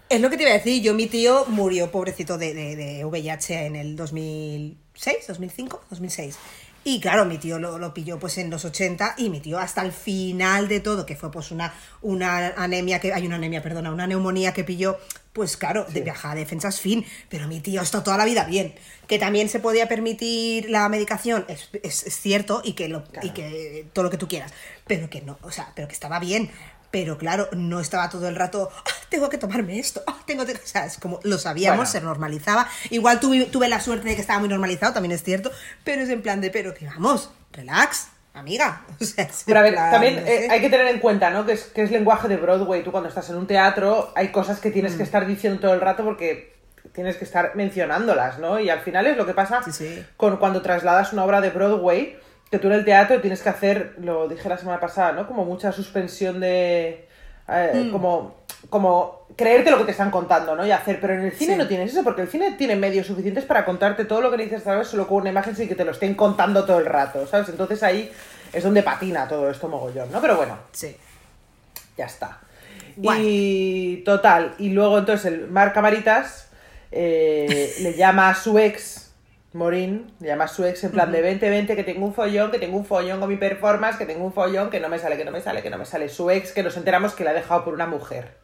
Es lo que te iba a decir, yo mi tío murió pobrecito de, de, de VIH en el 2006, 2005, 2006. Y claro, mi tío lo, lo pilló pues en los 80 y mi tío hasta el final de todo, que fue pues una, una anemia, que hay una anemia, perdona, una neumonía que pilló, pues claro, de viajar a defensas fin, pero mi tío está toda la vida bien. Que también se podía permitir la medicación, es, es- es cierto, y que, lo, y que todo lo que tú quieras, pero que no, o sea, pero que estaba bien. Pero claro, no estaba todo el rato, "Ah, tengo que tomarme esto, ah, tengo que... O sea, es como lo sabíamos, Bueno. se normalizaba. Igual tuve, tuve la suerte de que estaba muy normalizado, también es cierto, pero es en plan de, pero que vamos, relax, amiga. O sea, Pero a ver, plan, también no eh, hay que tener en cuenta, ¿no? Que es, que es lenguaje de Broadway. Tú cuando estás en un teatro hay cosas que tienes que Mm. estar diciendo todo el rato porque tienes que estar mencionándolas, ¿no? Y al final es lo que pasa Sí, sí. con cuando trasladas una obra de Broadway, que tú en el teatro tienes que hacer, lo dije la semana pasada, ¿no? Como mucha suspensión de... eh, Mm. Como, como creerte lo que te están contando, ¿no? Y hacer, pero en el cine Sí. no tienes eso, porque el cine tiene medios suficientes para contarte todo lo que necesitas saber solo con una imagen sin que te lo estén contando todo el rato, ¿sabes? Entonces ahí es donde patina todo esto mogollón, ¿no? Pero bueno, Sí. ya está. Guay. Y total, y luego entonces el Marc Camaritas eh, le llama a su ex, Morín, llama a su ex en plan de 20, 20, que tengo un follón, que tengo un follón con mi performance, que tengo un follón, que no me sale, que no me sale, que no me sale. Su ex, que nos enteramos que la ha dejado por una mujer.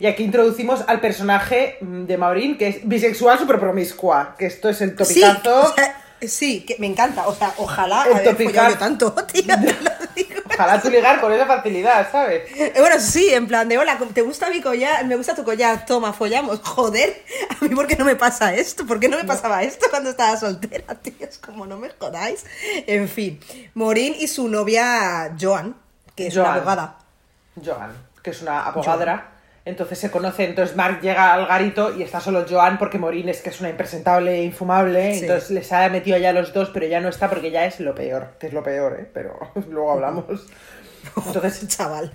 Y aquí introducimos al personaje mm, de Maurín, que es bisexual super promiscua, que esto es el Sí, topicazo. o sea, sí, que me encanta. O sea, ojalá El haber topicazo. tanto, digo. Ojalá tú ligar con esa facilidad, ¿sabes? Eh, Bueno, sí, en plan de, hola, ¿te gusta mi collar? Me gusta tu collar, toma, follamos. Joder, a mí ¿por qué no me pasa esto? ¿Por qué no me pasaba esto cuando estaba soltera, tío? Es como, no me jodáis. En fin, Morín y su novia Joan, que es una Joan. abogada. Joan, que es una abogadra. Entonces se conoce, entonces Mark llega al garito y está solo Joan porque Morín es que es una impresentable e infumable. Sí. Entonces les ha metido ya los dos, pero ya no está porque ya es lo peor, que es lo peor, ¿eh? Pero luego hablamos. Entonces Chaval.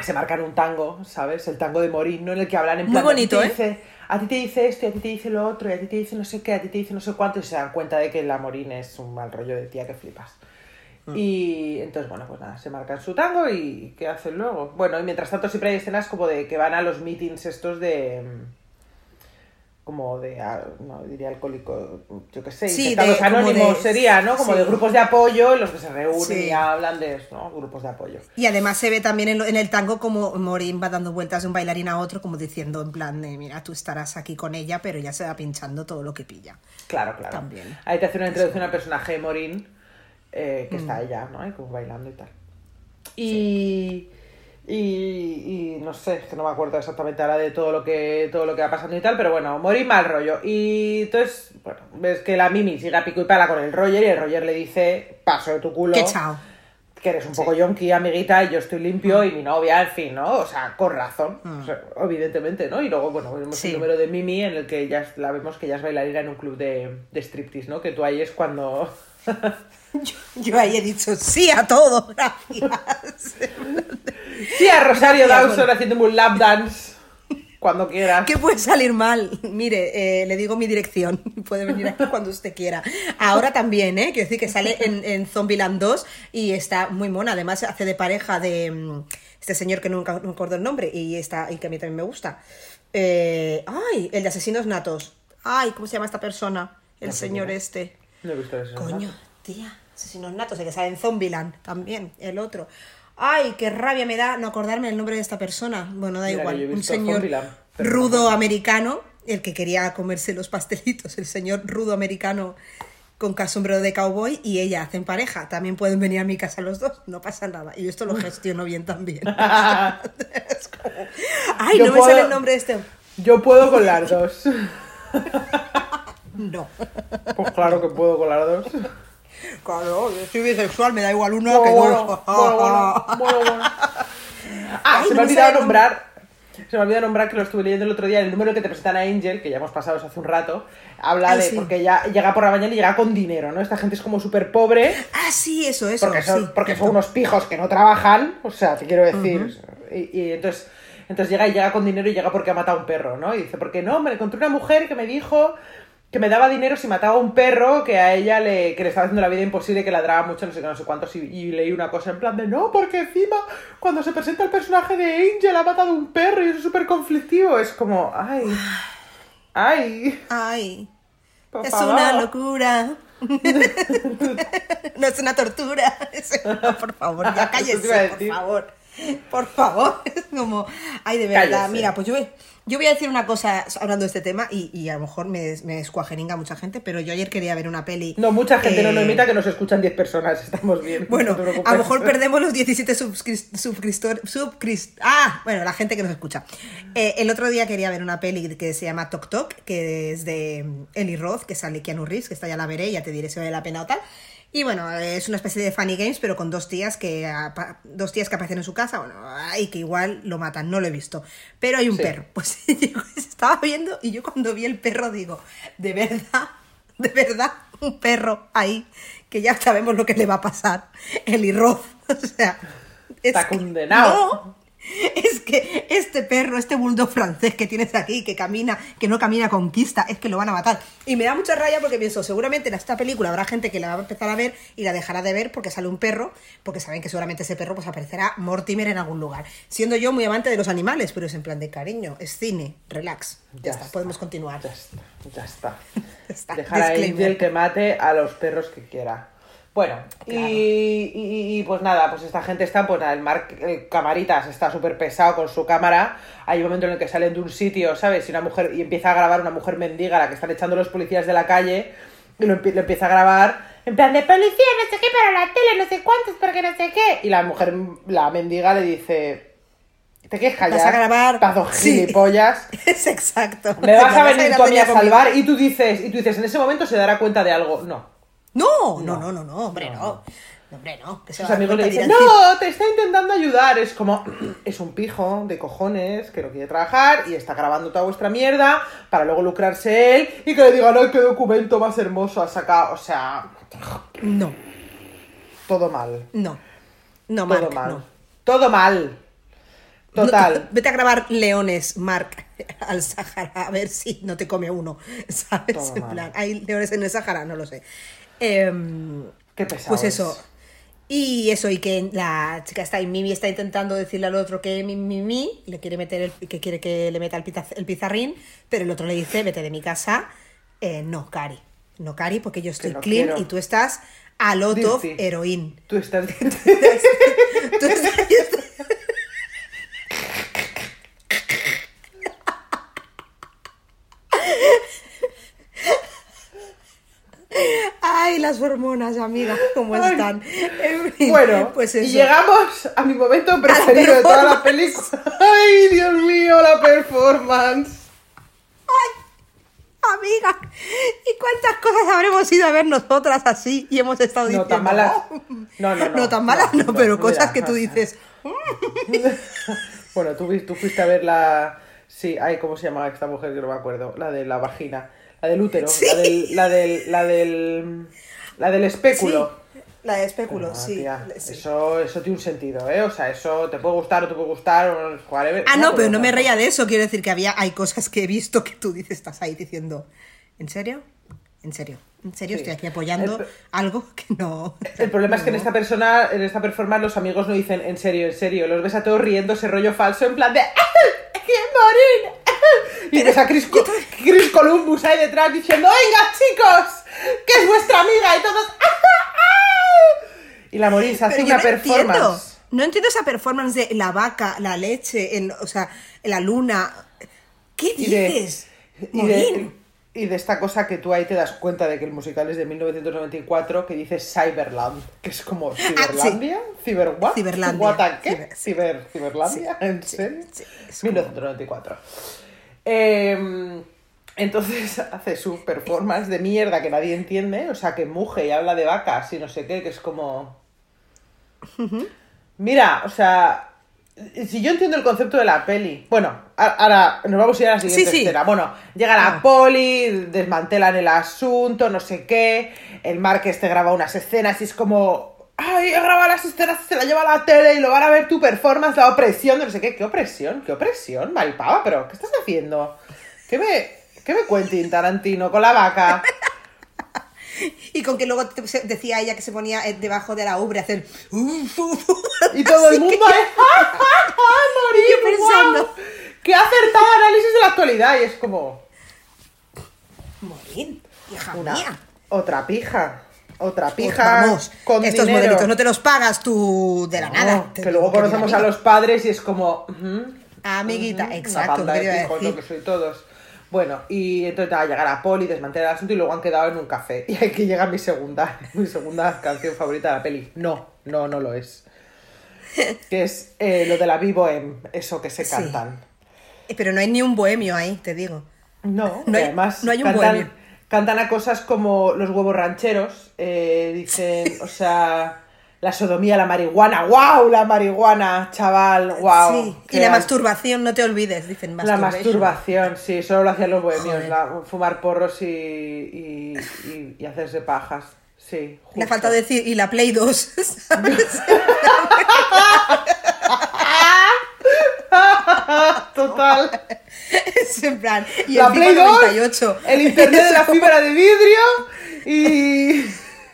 se marcan un tango, ¿sabes? El tango de Morín, ¿no? En el que hablan en Muy plan. bonito, a ti ¿eh? te dice, a ti te dice esto, y a ti te dice lo otro, y a ti te dice no sé qué, a ti te dice no sé cuánto, y se dan cuenta de que la Morín es un mal rollo de tía que flipas. Mm. Y entonces, bueno, pues nada, se marcan su tango y ¿qué hacen luego? Bueno, y mientras tanto siempre hay escenas como de que van a los meetings estos de... mm, como de, ah, no diría alcohólico, yo qué sé, Sí, de- anónimos de- sería, ¿no? Como sí. de grupos de apoyo en los que se reúnen Sí. y hablan de eso, ¿no? Grupos de apoyo. Y además se ve también en el tango como Morín va dando vueltas de un bailarín a otro, como diciendo en plan de, mira, tú estarás aquí con ella, pero ya se va pinchando todo lo que pilla. Claro, claro. También. Ahí te hace una introducción al personaje de Morín, eh, que está ella, ¿no? Ahí como bailando y tal. Y, y, y no sé, es que no me acuerdo exactamente ahora de todo lo que todo lo que va pasando y tal, pero bueno, Morín mal rollo. Y entonces, bueno, ves que la Mimi sigue a pico y pala con el Roger y el Roger le dice, paso de tu culo. Que chao. Que eres un poco yonki, amiguita, y yo estoy limpio, y mi novia, en fin, ¿no? O sea, con razón, o sea, evidentemente, ¿no? Y luego, bueno, vemos Sí. el número de Mimi en el que ya la vemos que ya es bailarina en un club de, de striptease, ¿no? Que tú ahí es cuando... Yo, yo ahí he dicho sí a todo, gracias. Sí, a Rosario Gracias, Dawson haciéndome un lap dance cuando quieras. ¿Qué puede salir mal? Mire, eh, le digo mi dirección. Puede venir aquí cuando usted quiera. Ahora también, ¿eh? Quiero decir que sale en, en Zombieland 2 y está muy mona. Además, hace de pareja de mm, este señor que nunca no me acuerdo el nombre y, está, y que a mí también me gusta. Eh, ¡Ay! El de Asesinos Natos. ¡Ay! ¿Cómo se llama esta persona? El señor este. No he visto eso. Coño, tía, asesinos natos, el que sale en Zombieland también, el otro. Ay, qué rabia me da no acordarme el nombre de esta persona. Bueno, da Mira igual. Un señor rudo americano, el que quería comerse los pastelitos, el señor rudo americano con sombrero de cowboy y ella hacen pareja. También pueden venir a mi casa los dos, no pasa nada. Y yo esto lo gestiono bien también. Es como, Ay, Yo no me sale el nombre de este. Yo puedo con las dos. No. Pues claro que puedo con las dos. Claro, yo soy bisexual, me da igual uno Bueno, que bueno, dos. bueno, bueno, bueno, bueno. Ah, Ay, se no me ha olvidado nombrar. Se me ha olvidado nombrar que lo estuve leyendo el otro día. El número que te presentan a Angel, que ya hemos pasado hace un rato, habla Ay, de. sí. Porque ya llega por la mañana y llega con dinero, ¿no? Esta gente es como súper pobre. Ah, sí, eso, eso. Porque son, sí, porque son unos pijos que no trabajan. O sea, te quiero decir. y, y entonces. Entonces llega y llega con dinero y llega porque ha matado a un perro, ¿no? Y dice, porque no, me encontré una mujer que me dijo que me daba dinero si mataba a un perro que a ella le, que le estaba haciendo la vida imposible, que ladraba mucho, no sé qué, no sé cuántos, y, y leí una cosa en plan de, no, porque encima cuando se presenta el personaje de Angel ha matado a un perro y eso es súper conflictivo, es como, ay, ay, Ay, es favor. una locura. no es una tortura. Es- no, por favor, ya cállese, por favor. Por favor. Es como, ay, de verdad. Cállese. Mira, pues yo, voy- yo voy a decir una cosa hablando de este tema y, y a lo mejor me, me escuajeringa mucha gente, pero yo ayer quería ver una peli. No, mucha gente no nos imita que nos escuchan 10 personas, estamos bien. Bueno, no a lo mejor perdemos los 17 suscriptores. ah, bueno, la gente que nos escucha. Eh, el otro día quería ver una peli que se llama Tok Tok, que es de mm, Eli Roth, que sale Keanu Reeves, que esta ya la veré, ya te diré si vale la pena o tal. Y bueno, es una especie de funny games, pero con dos tías que dos tías que aparecen en su casa, bueno, y que igual lo matan, no lo he visto. Pero hay un Sí. perro. Pues yo estaba viendo y yo cuando vi el perro digo, de verdad, de verdad, un perro ahí, que ya sabemos lo que le va a pasar. El Roth. O sea, es Está condenado. no, es que este perro, este bulldog francés que tienes aquí, que camina, que no camina conquista, es que lo van a matar. Y me da mucha raya porque pienso, seguramente en esta película habrá gente que la va a empezar a ver y la dejará de ver porque sale un perro, porque saben que seguramente ese perro pues aparecerá Mortimer en algún lugar. Siendo yo muy amante de los animales, pero es en plan de cariño, es cine, relax. Ya, está, podemos continuar. Ya está, ya está. Está, Dejar a. Angel que mate a los perros que quiera. Bueno, y, Claro. y- y, pues nada, pues esta gente está, pues nada, el Mark el Camaritas está súper pesado con su cámara. Hay un momento en el que salen de un sitio, ¿sabes? Y una mujer, y empieza a grabar una mujer mendiga, a la que están echando los policías de la calle, y lo, lo empieza a grabar en plan de policía, no sé qué, para la tele, no sé cuántos, porque no sé qué. Y la mujer, la mendiga le dice, ¿te quieres callar? Vas a grabar. Pazo Sí. gilipollas. Es exacto. Me vas a venir ir tú a mí a salvar y tú dices, y tú dices, en ese momento se dará cuenta de algo. No. No, no, no, no, no, hombre, no. No. No, hombre, no. Que Sus amigos le dicen, no, te está intentando ayudar. Es como, es un pijo de cojones que no quiere trabajar y está grabando toda vuestra mierda para luego lucrarse él y que le digan, ay, qué documento más hermoso ha sacado. O sea, No, todo mal. no. No, Todo mal. no. Todo mal. Total. No, vete a grabar leones, Mark, al Sahara, a ver si no te come uno, ¿sabes? Todo en mal. plan, ¿hay leones en el Sahara? No lo sé. Em, Qué pesado. pues es. eso. Y eso, y que la chica está, y Mimi está intentando decirle al otro que mi, mi, mi, le quiere meter el, que quiere que le meta el, pizarrín, pero el otro le dice, vete de mi casa. Eh, no, Cari. No, Cari, porque yo estoy clean quiero. y tú estás a lot of Dirty. heroín. Tú estás... Tú estás- Ay, las hormonas, amiga, ¿cómo Ay. están? En fin, Bueno, pues y eso. llegamos a mi momento preferido de toda la película. Ay, Dios mío, la performance. Amiga, ¿y cuántas cosas habremos ido a ver nosotras así y hemos estado No diciendo? tan malas. "Oh"? No, no, no. No tan malas, no, no, pero mira, cosas que tú dices. Bueno, tú, tú fuiste a ver la. Sí, ay, ¿cómo se llama esta mujer que no me acuerdo? La de la vagina. La del útero. Sí. La del. La del. La del. La del espéculo. Sí, la de especulo, Ah, sí. tía, sí. Eso, eso tiene un sentido, ¿eh? O sea, eso te puede gustar o te puede gustar. O, whatever. Ah, no, pero no me reía de eso. Quiero decir que había, hay cosas que he visto que tú dices, estás ahí diciendo, ¿en serio? ¿En serio? ¿En serio? Sí. Estoy aquí apoyando El- algo que no. El problema es que en esta persona, en esta performance, los amigos no dicen en serio, en serio. Los ves a todos riendo ese rollo falso en plan de ¡Ah! ¡Quiero morir! Y ves a Chris, Co- Chris Columbus ahí detrás diciendo ¡Venga, chicos! ¡Que es vuestra amiga! Y todos Y la Moris hace una no entiendo. performance. No entiendo esa performance de la vaca, la leche, el- o sea, la luna. ¿Qué Y de, dices? y, de, y de esta cosa que tú ahí te das cuenta de que el musical es de 1994, que dice Cyberland, que es como Ciberlandia, Ciber what? Ciberlandia. What a qué? Ciber- Ciber, Ciberlandia, Sí, ¿en sí, serio? sí, es como- 1994. Eh, entonces hace su performance de mierda que nadie entiende, o sea, que muge y habla de vacas y no sé qué, que es como... Mira, o sea, si yo entiendo el concepto de la peli, bueno, ahora nos vamos a ir a la siguiente Sí, sí. escena. Bueno, llega la Ah. poli, desmantelan el asunto, no sé qué, el Mark este graba unas escenas y es como, ay, he grabado las escenas, se la lleva a la tele y lo van a ver tu performance, la opresión de no sé qué. ¿Qué opresión? ¿Qué opresión? Malpava, pero ¿qué estás haciendo? ¿Qué me, qué me Tarantino con la vaca? Y con que luego decía ella que se ponía eh, debajo de la ubre a hacer. Y todo el mundo ahí, ¡ja, ja, ja, morir, Y yo pensando. ¡Qué acertado análisis de la actualidad! Y es como, Morir, hija una, mía. otra pija, otra Pues pija vamos, con estos dinero. modelitos no te los pagas tú de la No, nada. Que luego conocemos a los padres y es como... Amiguita, exacto, Una que soy todos. Bueno, y entonces va a llegar a Poli, desmantelar el asunto y luego han quedado en un café. Y aquí llega mi segunda, mi segunda canción favorita de la peli. No, no, no lo es. Que es eh, lo de la Vivo en eso que se cantan. Eh, Pero no hay ni un bohemio ahí, te digo. No, No hay- además no hay un cantan, bohemio. Cantan a cosas como los huevos rancheros, eh, dicen, o sea, la sodomía, la marihuana, wow, la marihuana, chaval, wow. sí, y la masturbación, no te olvides, dicen La masturbación, sí, solo lo hacían los bohemios, la- fumar porros y, y, y- y hacerse pajas, sí. Le justo. falta decir, y la Play 2, ¿sabes? Total. es en plan, y la el Play FIFA 2, 98. el internet de la fibra de vidrio y...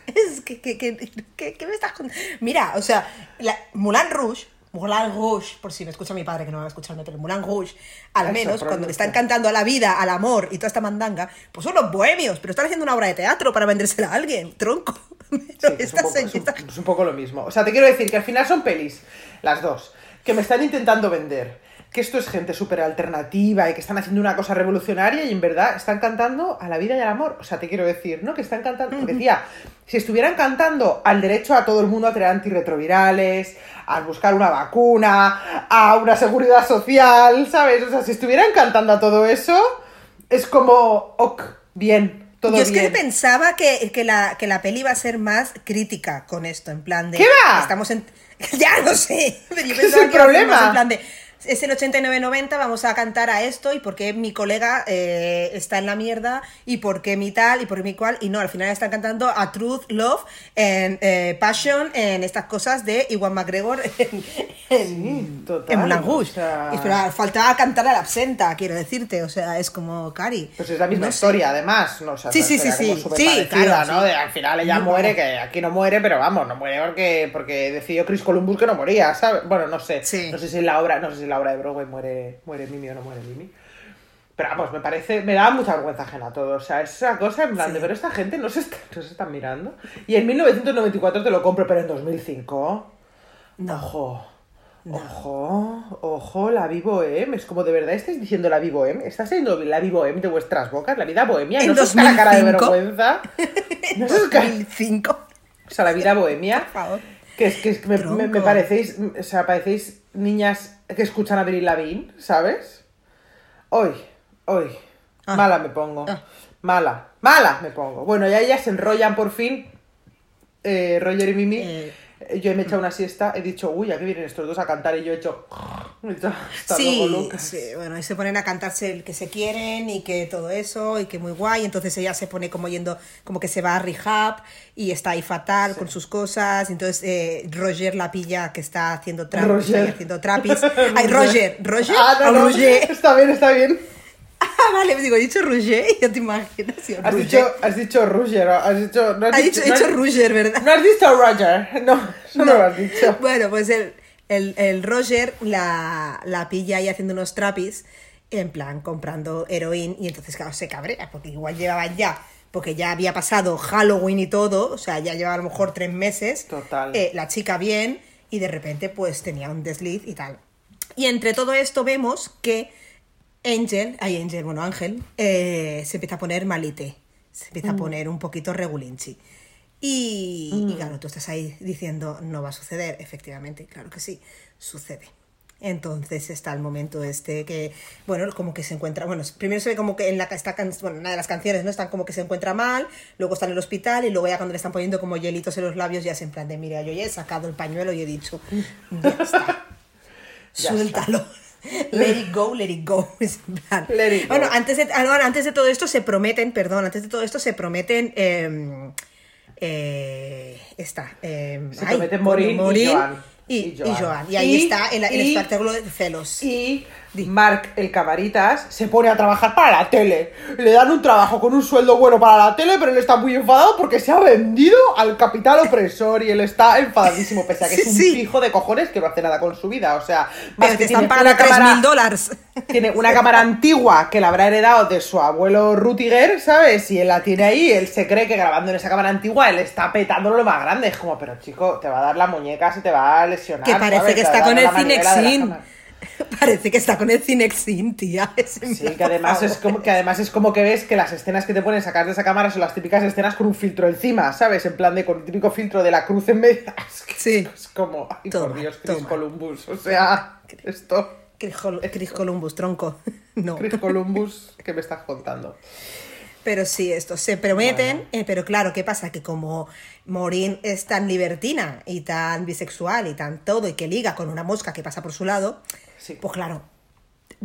Es que, que, que, que- que me estás contando? Mira, o sea, la, Moulin Rouge, Moulin Rouge, por si me escucha mi padre que no me va a escucharme, pero Moulin Rouge, al Eso, menos cuando le están cantando a la vida, al amor y toda esta mandanga, pues son los bohemios, pero están haciendo una obra de teatro para vendérsela a alguien, tronco. Sí, es, un poco, es, un, señora- es un poco lo mismo. O sea, te quiero decir que al final son pelis, las dos, que me están intentando vender. Que esto es gente súper alternativa y que están haciendo una cosa revolucionaria y en verdad están cantando a la vida y al amor. O sea, te quiero decir, ¿no? Que están cantando. Porque decía, si estuvieran cantando al derecho a todo el mundo a crear antirretrovirales, a buscar una vacuna, a una seguridad social, ¿sabes? O sea, si estuvieran cantando a todo eso, es como, ok, bien, todo Yo es bien. que pensaba que, que, la, que la peli iba a ser más crítica con esto, en plan de... ¿Qué va? Estamos en... Ya lo sé, pero yo ¿Qué es el que problema? en plan de... Es el 89-90, vamos a cantar a esto y por qué mi colega eh, está en la mierda y por qué mi tal y por qué mi cual. Y no, al final están cantando a Truth, Love, en, eh, Passion, en estas cosas de Iwan McGregor en, en, Sí, en Rouge. o sea- faltaba cantar a la absenta, quiero decirte. O sea, es como Cari. Pues es la misma No sé. historia, además. ¿no? O sea, Sí, sí, sí, sí. Sí, claro, ¿no? sí. De, al final ella No, muere, que aquí no muere, pero vamos, no muere porque, porque decidió Chris Columbus que no moría, ¿sabes? Bueno, no sé. Sí. No sé si en la obra, no sé si en la obra de Broadway muere, muere Mimi o no muere Mimi. Pero vamos, me parece, me da mucha vergüenza ajena todo. O sea, es esa cosa en plan de, Sí. pero esta gente no se, está, no se están mirando. Y en 1994 te lo compro, pero en 2005. No. Ojo. Ojo, ojo, la Vivo M. Es como de verdad estáis diciendo la Vivo M. ¿Está saliendo la Vivo M de vuestras bocas? La vida bohemia. En ¿No os la cara de 2005? vergüenza? ¿No os ca- 2005. O sea, la vida bohemia. Por favor. Que es que, es que me, me- me parecéis. O sea, parecéis niñas que escuchan a Avril Lavigne, ¿sabes? Hoy, hoy. Ah. Mala me pongo. Ah. Mala, mala me pongo. Bueno, ya ellas se enrollan por fin. eh, Roger y Mimi. Eh. Yo me he echado una siesta, he dicho, uy, aquí vienen estos dos a cantar y yo he hecho. hasta Sí, luego, sí, bueno, y se ponen a cantarse el que se quieren y que todo eso y que muy guay. Entonces ella se pone como yendo, como que se va a rehab y está ahí fatal con sus cosas. Entonces eh, Roger la pilla que está haciendo trap, Roger. haciendo trapis. Ay, Roger, Roger, Ah, no, no, Roger. Está bien, está bien. Ah, vale, digo, he dicho Roger y ya te imaginas. sí, Has dicho, has dicho Roger, has dicho. No has Ha dicho, no dicho Roger, ¿verdad? No has dicho Roger. No, no, No. lo has dicho. Bueno, pues el, el, el Roger la, la pilla ahí haciendo unos trapis, en plan comprando heroína, y entonces, claro, se cabrea, porque igual llevaban ya, porque ya había pasado Halloween y todo, o sea, ya llevaba a lo mejor tres meses. Total. eh, la chica bien, y de repente, pues tenía un desliz y tal. Y entre todo esto vemos que Angel, ay Angel, bueno Ángel, eh, se empieza a poner malite, se empieza a poner un poquito regulinchi. Y, y claro, tú estás ahí diciendo, no va a suceder, efectivamente, claro que sí, sucede. Entonces está el momento este que, bueno, como que se encuentra, bueno, primero se ve como que en la esta can- bueno, una de las canciones, ¿no? Están como que se encuentra mal, luego está en el hospital y luego ya cuando le están poniendo como hielitos en los labios ya es en plan de, mira, yo ya he sacado el pañuelo y he dicho, ya está, Ya suéltalo. Let it go, let it go. Let it go. Bueno, antes de, ah, antes de todo esto se prometen, perdón, antes de todo esto se prometen eh, eh, está. eh, Se ay, prometen y Maureen Joan. Y, Y y Joan. Y ahí está el, el espectáculo de celos. Y Mark, el camaritas, se pone a trabajar para la tele. Le dan un trabajo con un sueldo bueno para la tele, pero él está muy enfadado porque se ha vendido al capital opresor y él está enfadadísimo, pese a que Sí, es un sí. hijo de cojones que no hace nada con su vida. O sea, más que están tiene pagando una 3 cámara- mil dólares. Tiene una cámara antigua que la habrá heredado de su abuelo Rutiger, ¿sabes? Y él la tiene ahí, él se cree que grabando en esa cámara antigua él está petándolo lo más grande. Es como, pero chico, te va a dar la muñeca, se te va a lesionar. Que parece ¿sabes? que está con el Cinexin. Parece que está con el Cinexin, tía. Sí, que además, es como, que además es como que ves que las escenas que te ponen sacar de esa cámara son las típicas escenas con un filtro encima, ¿sabes? En plan de con el típico filtro de la cruz en medio. Es, que Sí. es como, ay, Toma, por Dios, Chris toma. Columbus. O sea, esto, Chris, Chris Columbus, tronco. No. Chris Columbus, ¿qué me estás contando? Pero sí, esto se prometen, eh, pero claro, ¿qué pasa? Que como Maureen es tan libertina y tan bisexual y tan todo y que liga con una mosca que pasa por su lado, Sí. pues claro,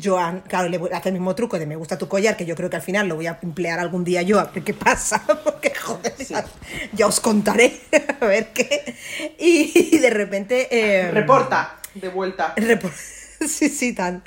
Joan, claro, le hace el mismo truco de me gusta tu collar, que yo creo que al final lo voy a emplear algún día yo a ver qué pasa, porque joder, ya, ya os contaré a ver qué. Y, de repente... eh, Reporta, de vuelta. Sí, sí, tan.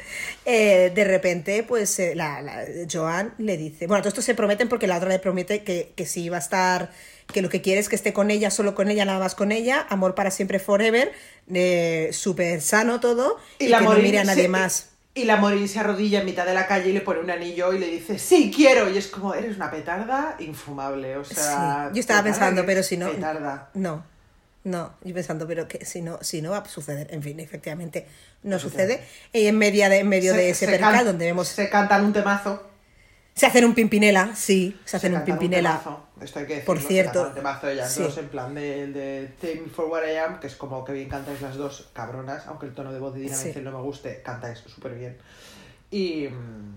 Eh, de repente, pues eh, la, la- Joan le dice. Bueno, todo esto se prometen porque la otra le promete que, que sí va a estar. Que lo que quiere es que esté con ella, solo con ella, nada más con ella. Amor para siempre, forever. eh, Súper sano todo. Y, que no mire a nadie más. Y la Morín se arrodilla en mitad de la calle y le pone un anillo y le dice, sí, quiero. Y es como, eres una petarda infumable. O sea, Sí, yo estaba pensando, pero si no. Petarda. No. No, yo pensando, pero que si no, si no va a suceder. En fin, efectivamente, no sucede. sucede. Y en, media de, en medio Se- de ese se percal donde vemos. Se cantan un temazo. Se hacen un pimpinela, sí, se hacen un cantan pimpinela. temazo. Esto hay que decirlo, Por se cierto, un ellas sí. dos, en plan de, de Take Me For What I Am, que es como que bien cantáis las dos cabronas, aunque el tono de voz de Dina Sí. No me guste, cantáis súper bien. Y... mm,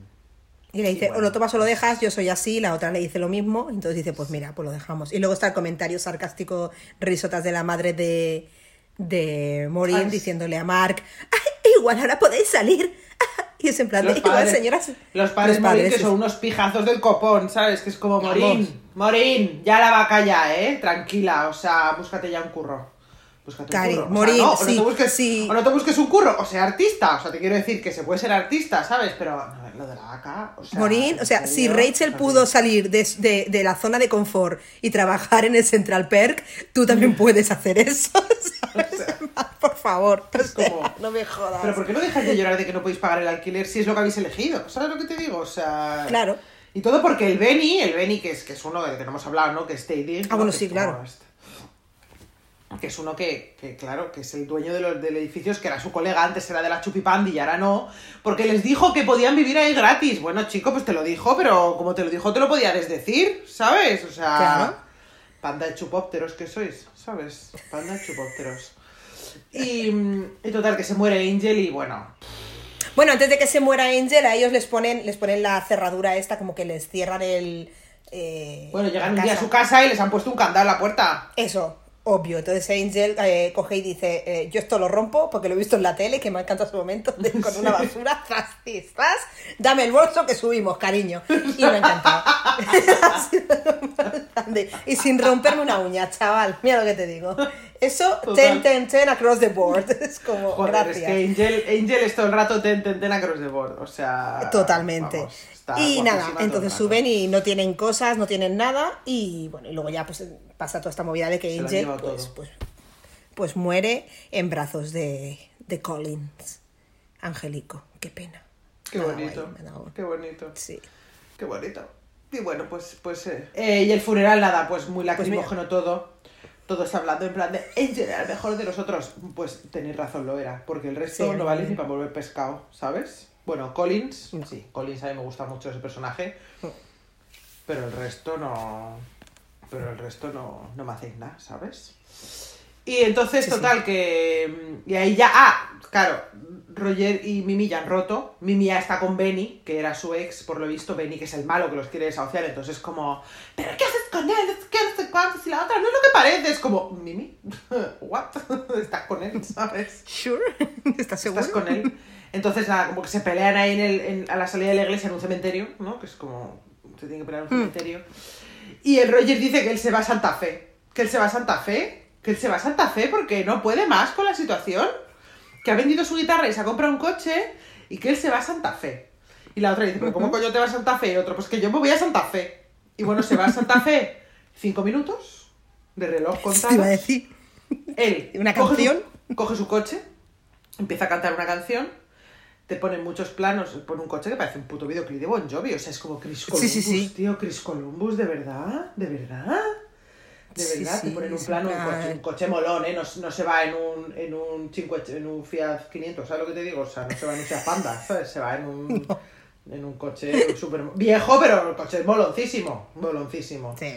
Y le dice, bueno, o lo tomas o lo dejas, yo soy así, la otra le dice lo mismo, entonces dice, pues mira, pues lo dejamos. Y luego está el comentario sarcástico, risotas de la madre de, de Ay, sí. diciéndole a Mark, "Ay, igual ahora podéis salir. Y es en plan, de, Los igual padres, señoras. los padres los Morín, padres, que son unos pijazos del copón, ¿sabes? Que es como. Morín, Morín, ya la vaca ya, ¿eh? Tranquila, o sea, búscate ya un curro. Búscate Cari, un curro. O sea, Morín, no, o no sí, te busques, sí. o no te busques un curro, o sea, artista. O sea, te quiero decir que se puede ser artista, ¿sabes? Pero no, lo de la vaca, o sea... Morín, o sea, ¿en si? Rachel pudo salir de, de- de la zona de confort y trabajar en el Central Perk, tú también puedes hacer eso, ¿sabes? Por favor, o sea, como- no me jodas. Pero ¿por qué no dejáis de llorar de que no podéis pagar el alquiler si es lo que habéis elegido? ¿Sabes lo que te digo? O sea... Claro. Y todo porque el Benny, el Benny que es, que es uno del que no hemos hablado, ¿no? Que es Teddy. Ah, ¿no? bueno, sí, claro. este- Que es uno que, que, claro, que es el dueño de los, del edificio, que era su colega, antes era de la Chupipandi y ahora no, porque les dijo que podían vivir ahí gratis. Bueno, chico, pues te lo dijo, pero como te lo dijo, te lo podía desdecir, ¿sabes? O sea, Claro. panda de chupópteros que sois, ¿sabes? Panda de chupópteros. Y, y total, que se muere Angel y bueno, Bueno, antes de que se muera Angel, a ellos les ponen, les ponen la cerradura esta, como que les cierran el. eh, bueno, llegan un día a su casa y les han puesto un candado en la puerta. Eso, obvio. Entonces Angel eh, coge y dice: eh, Yo esto lo rompo porque lo he visto en la tele, que me encanta su momento, de- con una basura, tras, tras, dame el bolso que subimos, cariño. Y me grande. y sin romperme una uña, chaval. Mira lo que te digo. Eso, Total. ten, ten, ten across the board. Es como, Joder, gracias. es que Angel, Angel es todo el rato ten, ten, ten across the board, o sea... Totalmente. vamos, y nada, todo entonces suben y no tienen cosas, no tienen nada. Y bueno, y luego ya pues pasa toda esta movida de que Angel pues, todo. pues, pues muere en brazos de, de Collins. Angélico, qué pena. Qué bonito, guay, qué bonito, Sí. qué bonito. Y bueno, pues, pues, eh, eh, y el funeral nada, pues muy lacrimógeno todo. Todos hablando en plan de Angel era el mejor de los otros. Pues tenéis razón, lo era, porque el resto Sí, no vale ni para volver pescado, ¿sabes? Bueno, Collins, sí, Collins a mí me gusta mucho ese personaje, pero el resto no... Pero el resto no, no me hacéis nada, ¿sabes? Y entonces, Sí, sí. total, que... Y ahí ya... Ah, claro, Roger y Mimi ya han roto. Mimi ya está con Benny, que era su ex, por lo visto. Benny, que es el malo que los quiere desahuciar. Entonces como... ¿Pero qué haces con él? ¿Qué sé cuántos? Y la otra no es lo que parece. Es como... Mimi, ¿what? Estás con él, ¿sabes? Sure. ¿Estás seguro? Estás con él. Entonces, nada, como que se pelean ahí en el, en- a la salida de la iglesia en un cementerio, ¿no? Que es como. Se tiene que pelear en un Hmm. cementerio. Y el Roger dice que él se va a Santa Fe. que él se va a Santa Fe, que él se va a Santa Fe porque no puede más con la situación, que ha vendido su guitarra y se ha comprado un coche y que él se va a Santa Fe. Y la otra dice, pero ¿cómo coño te vas a Santa Fe? Y otro, pues que yo me voy a Santa Fe. Y bueno, se va a Santa Fe cinco minutos de reloj Te iba a contado. decir. Él ¿Una coge su- canción? Coge su coche, empieza a cantar una canción, te pone muchos planos, pone un coche que parece un puto videoclip de Bon Jovi, o sea, es como Chris Columbus, sí, sí. tío, Chris Columbus, ¿de verdad? ¿De verdad? De verdad, te ponen un plano, un coche, plan- un coche molón, ¿eh? No, no se va en un, en un, cincu- en un Fiat 500, ¿sabes lo que te digo? O sea, no se va en un Fiat Panda, ¿sabes? Se va en un, en un coche súper viejo, pero el coche es moloncísimo, moloncísimo. Sí.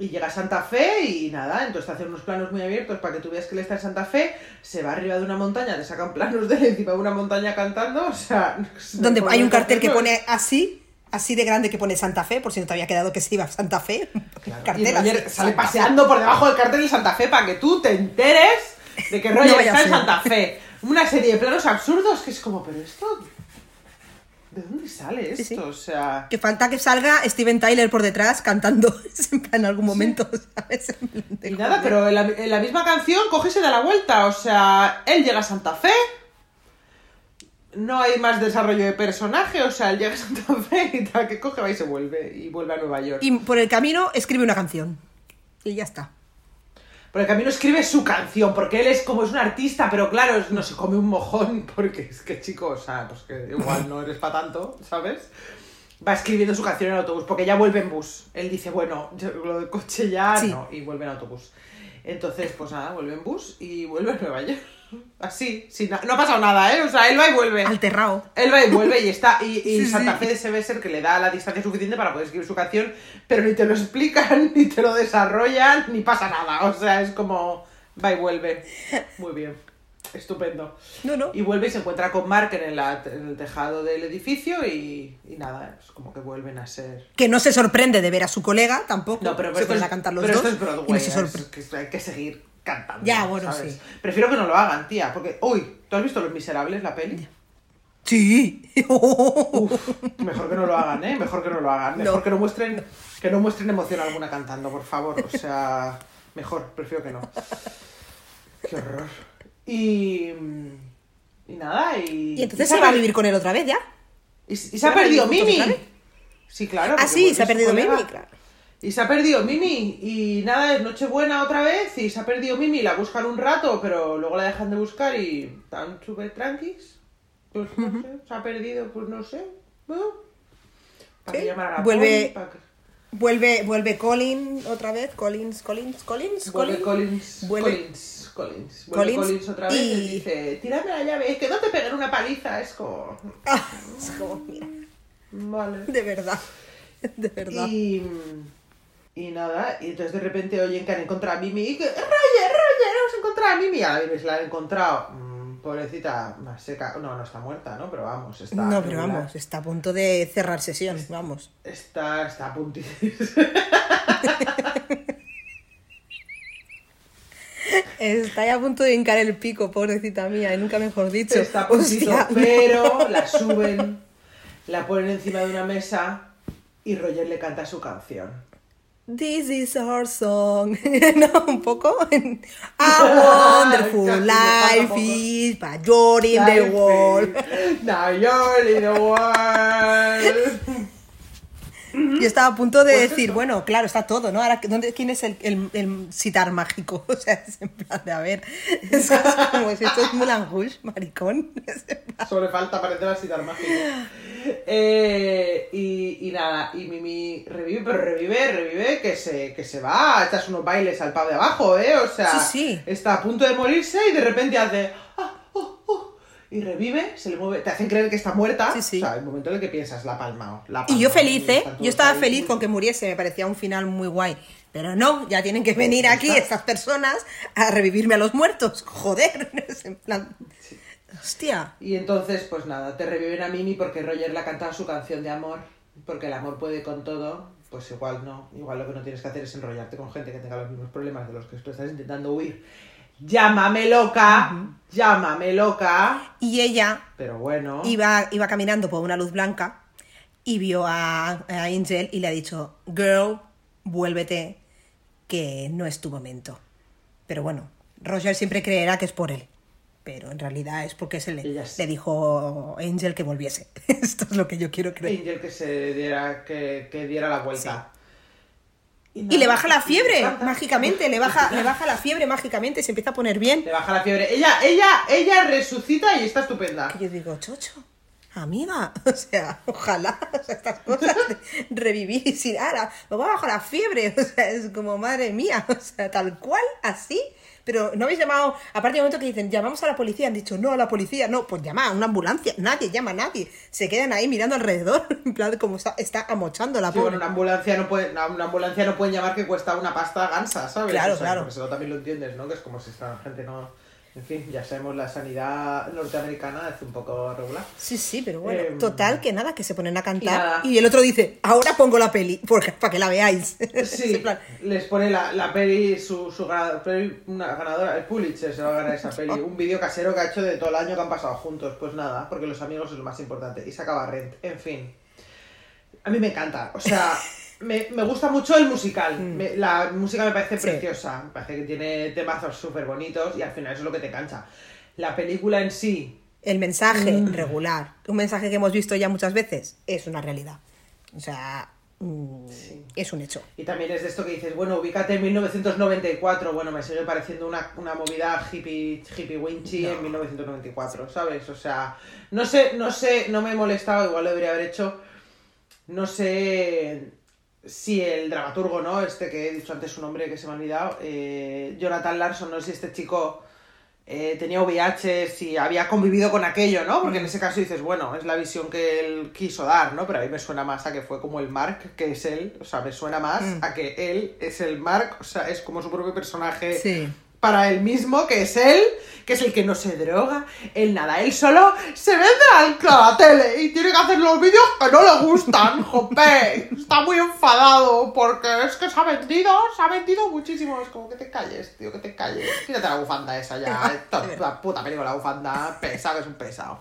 Y llega a Santa Fe y nada, entonces te hacen unos planos muy abiertos para que tú veas que él está en Santa Fe, se va arriba de una montaña, te sacan planos de encima de una montaña cantando, o sea... Donde hay un cartel que pone así, así de grande que pone Santa Fe, por si no te había quedado que se iba a Santa Fe. Claro, Cartel y Roger así, sale Santa Fe. paseando por debajo del cartel de Santa Fe para que tú te enteres de que Roger No está en. Santa Fe. Una serie de planos absurdos que es como, pero esto... ¿De dónde sale esto? Sí, sí. O sea... Que falta que salga Steven Tyler por detrás cantando en algún momento, ¿sabes? Y nada, pero en la, en la misma canción coge y se da la vuelta. O sea, él llega a Santa Fe. No hay más desarrollo de personaje. O sea, él llega a Santa Fe y tal, que coge, va y se vuelve. Y vuelve a Nueva York. Y por el camino escribe una canción. Y ya está. Por el camino escribe su canción, porque él es como es un artista, pero claro, no se come un mojón, porque es que chico, o sea, pues que igual no eres para tanto, ¿sabes? Va escribiendo su canción en autobús, porque ya vuelve en bus. Él dice, bueno, yo lo del coche ya Sí. no, y vuelve en autobús. Entonces, pues nada, vuelve en bus y vuelve a Nueva York. Así, sin no ha pasado nada, ¿eh? O sea, él va y vuelve. Alterrao. Él va y vuelve y está. Y, y Sí, sí. Santa Fe debe ser que le da la distancia suficiente para poder escribir su canción, pero ni te lo explican, ni te lo desarrollan, ni pasa nada. O sea, es como. Va y vuelve. Muy bien. Estupendo. No, no. Y vuelve y se encuentra con Mark en el, en el tejado del edificio y, y nada, es como que vuelven a ser. Que no se sorprende de ver a su colega tampoco. No, pero, se esto ponen es, a cantar los pero dos. esto es y Broadway, no se es que hay que seguir cantando. Ya, bueno, ¿sabes? sí. Prefiero que no lo hagan, tía, porque. Uy, ¿tú has visto Los Miserables, la peli? Sí. Uf, mejor que no lo hagan, ¿eh? Mejor que no lo hagan. Mejor No. que no muestren que no muestren emoción alguna cantando, por favor. O sea, mejor, prefiero que no. Qué horror. Y y nada, y Y entonces y se va a vivir con él otra vez ya. Y, y se ¿Se ha perdido Mimi. Sí, claro. Ah, sí, se ha perdido. Mimi, claro. Y se ha perdido Mimi. Y nada, es Nochebuena otra vez. Y se ha perdido Mimi. La buscan un rato, pero luego la dejan de buscar y están súper tranquis. Pues no sé, se ha perdido, pues no sé. Bueno, ¿Para llamar a la vuelve- poli? Vuelve, vuelve Colin otra vez. Collins, Collins, Collins, Vuelve Collins. Collins. Vuelve- Collins. Collins. Vuelve Collins Collins otra vez y... y- dice: Tírame la llave, es que no te peguen una paliza. Es como. Ah, es como, mira, Vale. de verdad. De verdad. Y, y nada, y entonces de repente oyen que han encontrado a Mimi y que Roger, Roger, hemos encontrado a Mimi. A la Mimi se la han encontrado, mm, pobrecita, más seca. No, no está muerta, ¿no? Pero vamos, está. No, pero regular. vamos, está a punto de cerrar sesión, vamos. Está, está a punto. Está ya a punto de hincar el pico, pobrecita mía, y nunca mejor dicho. Está a puntito, Hostia, pero la suben, la ponen encima de una mesa y Roger le canta su canción. This is our song. no, un poco. A wonderful Casi me pasa life is, but you're in the world. Now you're in the world. Yo estaba a punto de Pues decir, eso. bueno, claro, está todo, ¿no? Ahora, ¿dónde, ¿quién es el, el, el sitar mágico? O sea, es en plan de, a ver, es como si esto es Moulin Rouge, maricón. Le falta parecer así tan mágico. Eh, y, y nada, y Mimi revive, pero revive, revive, que se, que se va a echarse unos bailes al pavo de abajo, ¿eh? O sea, Sí, sí. está a punto de morirse y de repente hace. "Ah, oh, oh", y revive, se le mueve, te hacen creer que está muerta. Sí, sí. O sea, el momento en el que piensas, la ha palmado. La ha Y yo feliz, ¿eh? Yo estaba ahí, feliz con que muriese, me parecía un final muy guay. Pero no, ya tienen que venir aquí está. estas personas a revivirme a los muertos. Joder, es en plan... Hostia. Y entonces, pues nada, te reviven a Mimi porque Roger le ha cantado su canción de amor, porque el amor puede con todo, pues igual no, igual lo que no tienes que hacer es enrollarte con gente que tenga los mismos problemas de los que tú estás intentando huir. Llámame loca, llámame loca, Y ella pero bueno, iba, iba caminando por una luz blanca y vio a, a Angel y le ha dicho, girl, vuélvete, que no es tu momento. Pero bueno, Roger siempre creerá que es por él. Pero en realidad es porque se le, le dijo Angel que volviese. Esto es lo que yo quiero creer. Angel que se diera, que, que diera la vuelta. Y le baja la fiebre mágicamente, le baja, le baja la fiebre mágicamente, se empieza a poner bien. Le baja la fiebre. Ella, ella, ella resucita y está estupenda. Que yo digo, chocho, amiga, o sea, ojalá o sea, estas cosas de revivir y sin ahora, me va a bajar la fiebre, o sea, es como madre mía, o sea, tal cual, así. Pero no habéis llamado, aparte del momento que dicen, llamamos a la policía, han dicho, no, a la policía, no, pues llama a una ambulancia, nadie llama a nadie, se quedan ahí mirando alrededor, en plan, como está, está amochando la Sí, pobre. bueno, una ambulancia no puede, una, una ambulancia no pueden llamar que cuesta una pasta gansa, ¿sabes? Claro, O sea, claro. Porque eso también lo entiendes, ¿no? Que es como si esta gente no. En fin, ya sabemos la sanidad norteamericana es un poco regular. Sí, sí, pero bueno, Em, total, que nada, que se ponen a cantar y, el otro dice, ahora pongo la peli, porque, para que la veáis. Sí, les pone la, la peli, su, su peli- una ganadora, el Pulitzer se va a ganar esa peli. Un vídeo casero que ha hecho de todo el año que han pasado juntos. Pues nada, porque los amigos es lo más importante. Y se acaba Rent. En fin. A mí me encanta. O sea, me, me gusta mucho el musical. Me- la música me parece Mm. Sí. preciosa. Me parece que tiene temazos súper bonitos y al final eso es lo que te cancha. La película en sí, El mensaje Mm. regular, un mensaje que hemos visto ya muchas veces, es una realidad. O sea, mm, es un hecho. Y también es de esto que dices, bueno, ubícate en 1994. Bueno, me sigue pareciendo una, una movida hippie, hippie winchy en 1994, ¿sabes? O sea, no sé, no sé, no me he molestado, igual lo debería haber hecho. No sé si el dramaturgo, ¿no? Este que he dicho antes su nombre, que se me ha olvidado, eh, Jonathan Larson, no sé si este chico eh, tenía VIH, si había convivido con aquello, ¿no? Porque en ese caso dices, bueno, es la visión que él quiso dar, ¿no? Pero a mí me suena más a que fue como el Mark, que es él, o sea, me suena más Mm. a que él es el Mark, o sea, es como su propio personaje Sí. Para él mismo, que es él, que es el que no se droga, él nada, él solo se vende al a la tele y tiene que hacer los vídeos que no le gustan, jope, está muy enfadado porque es que se ha vendido, se ha vendido muchísimo, es como que te calles, tío, que te calles, quítate la bufanda esa ya, Esto, la puta película, la bufanda, pesado, que es un pesado.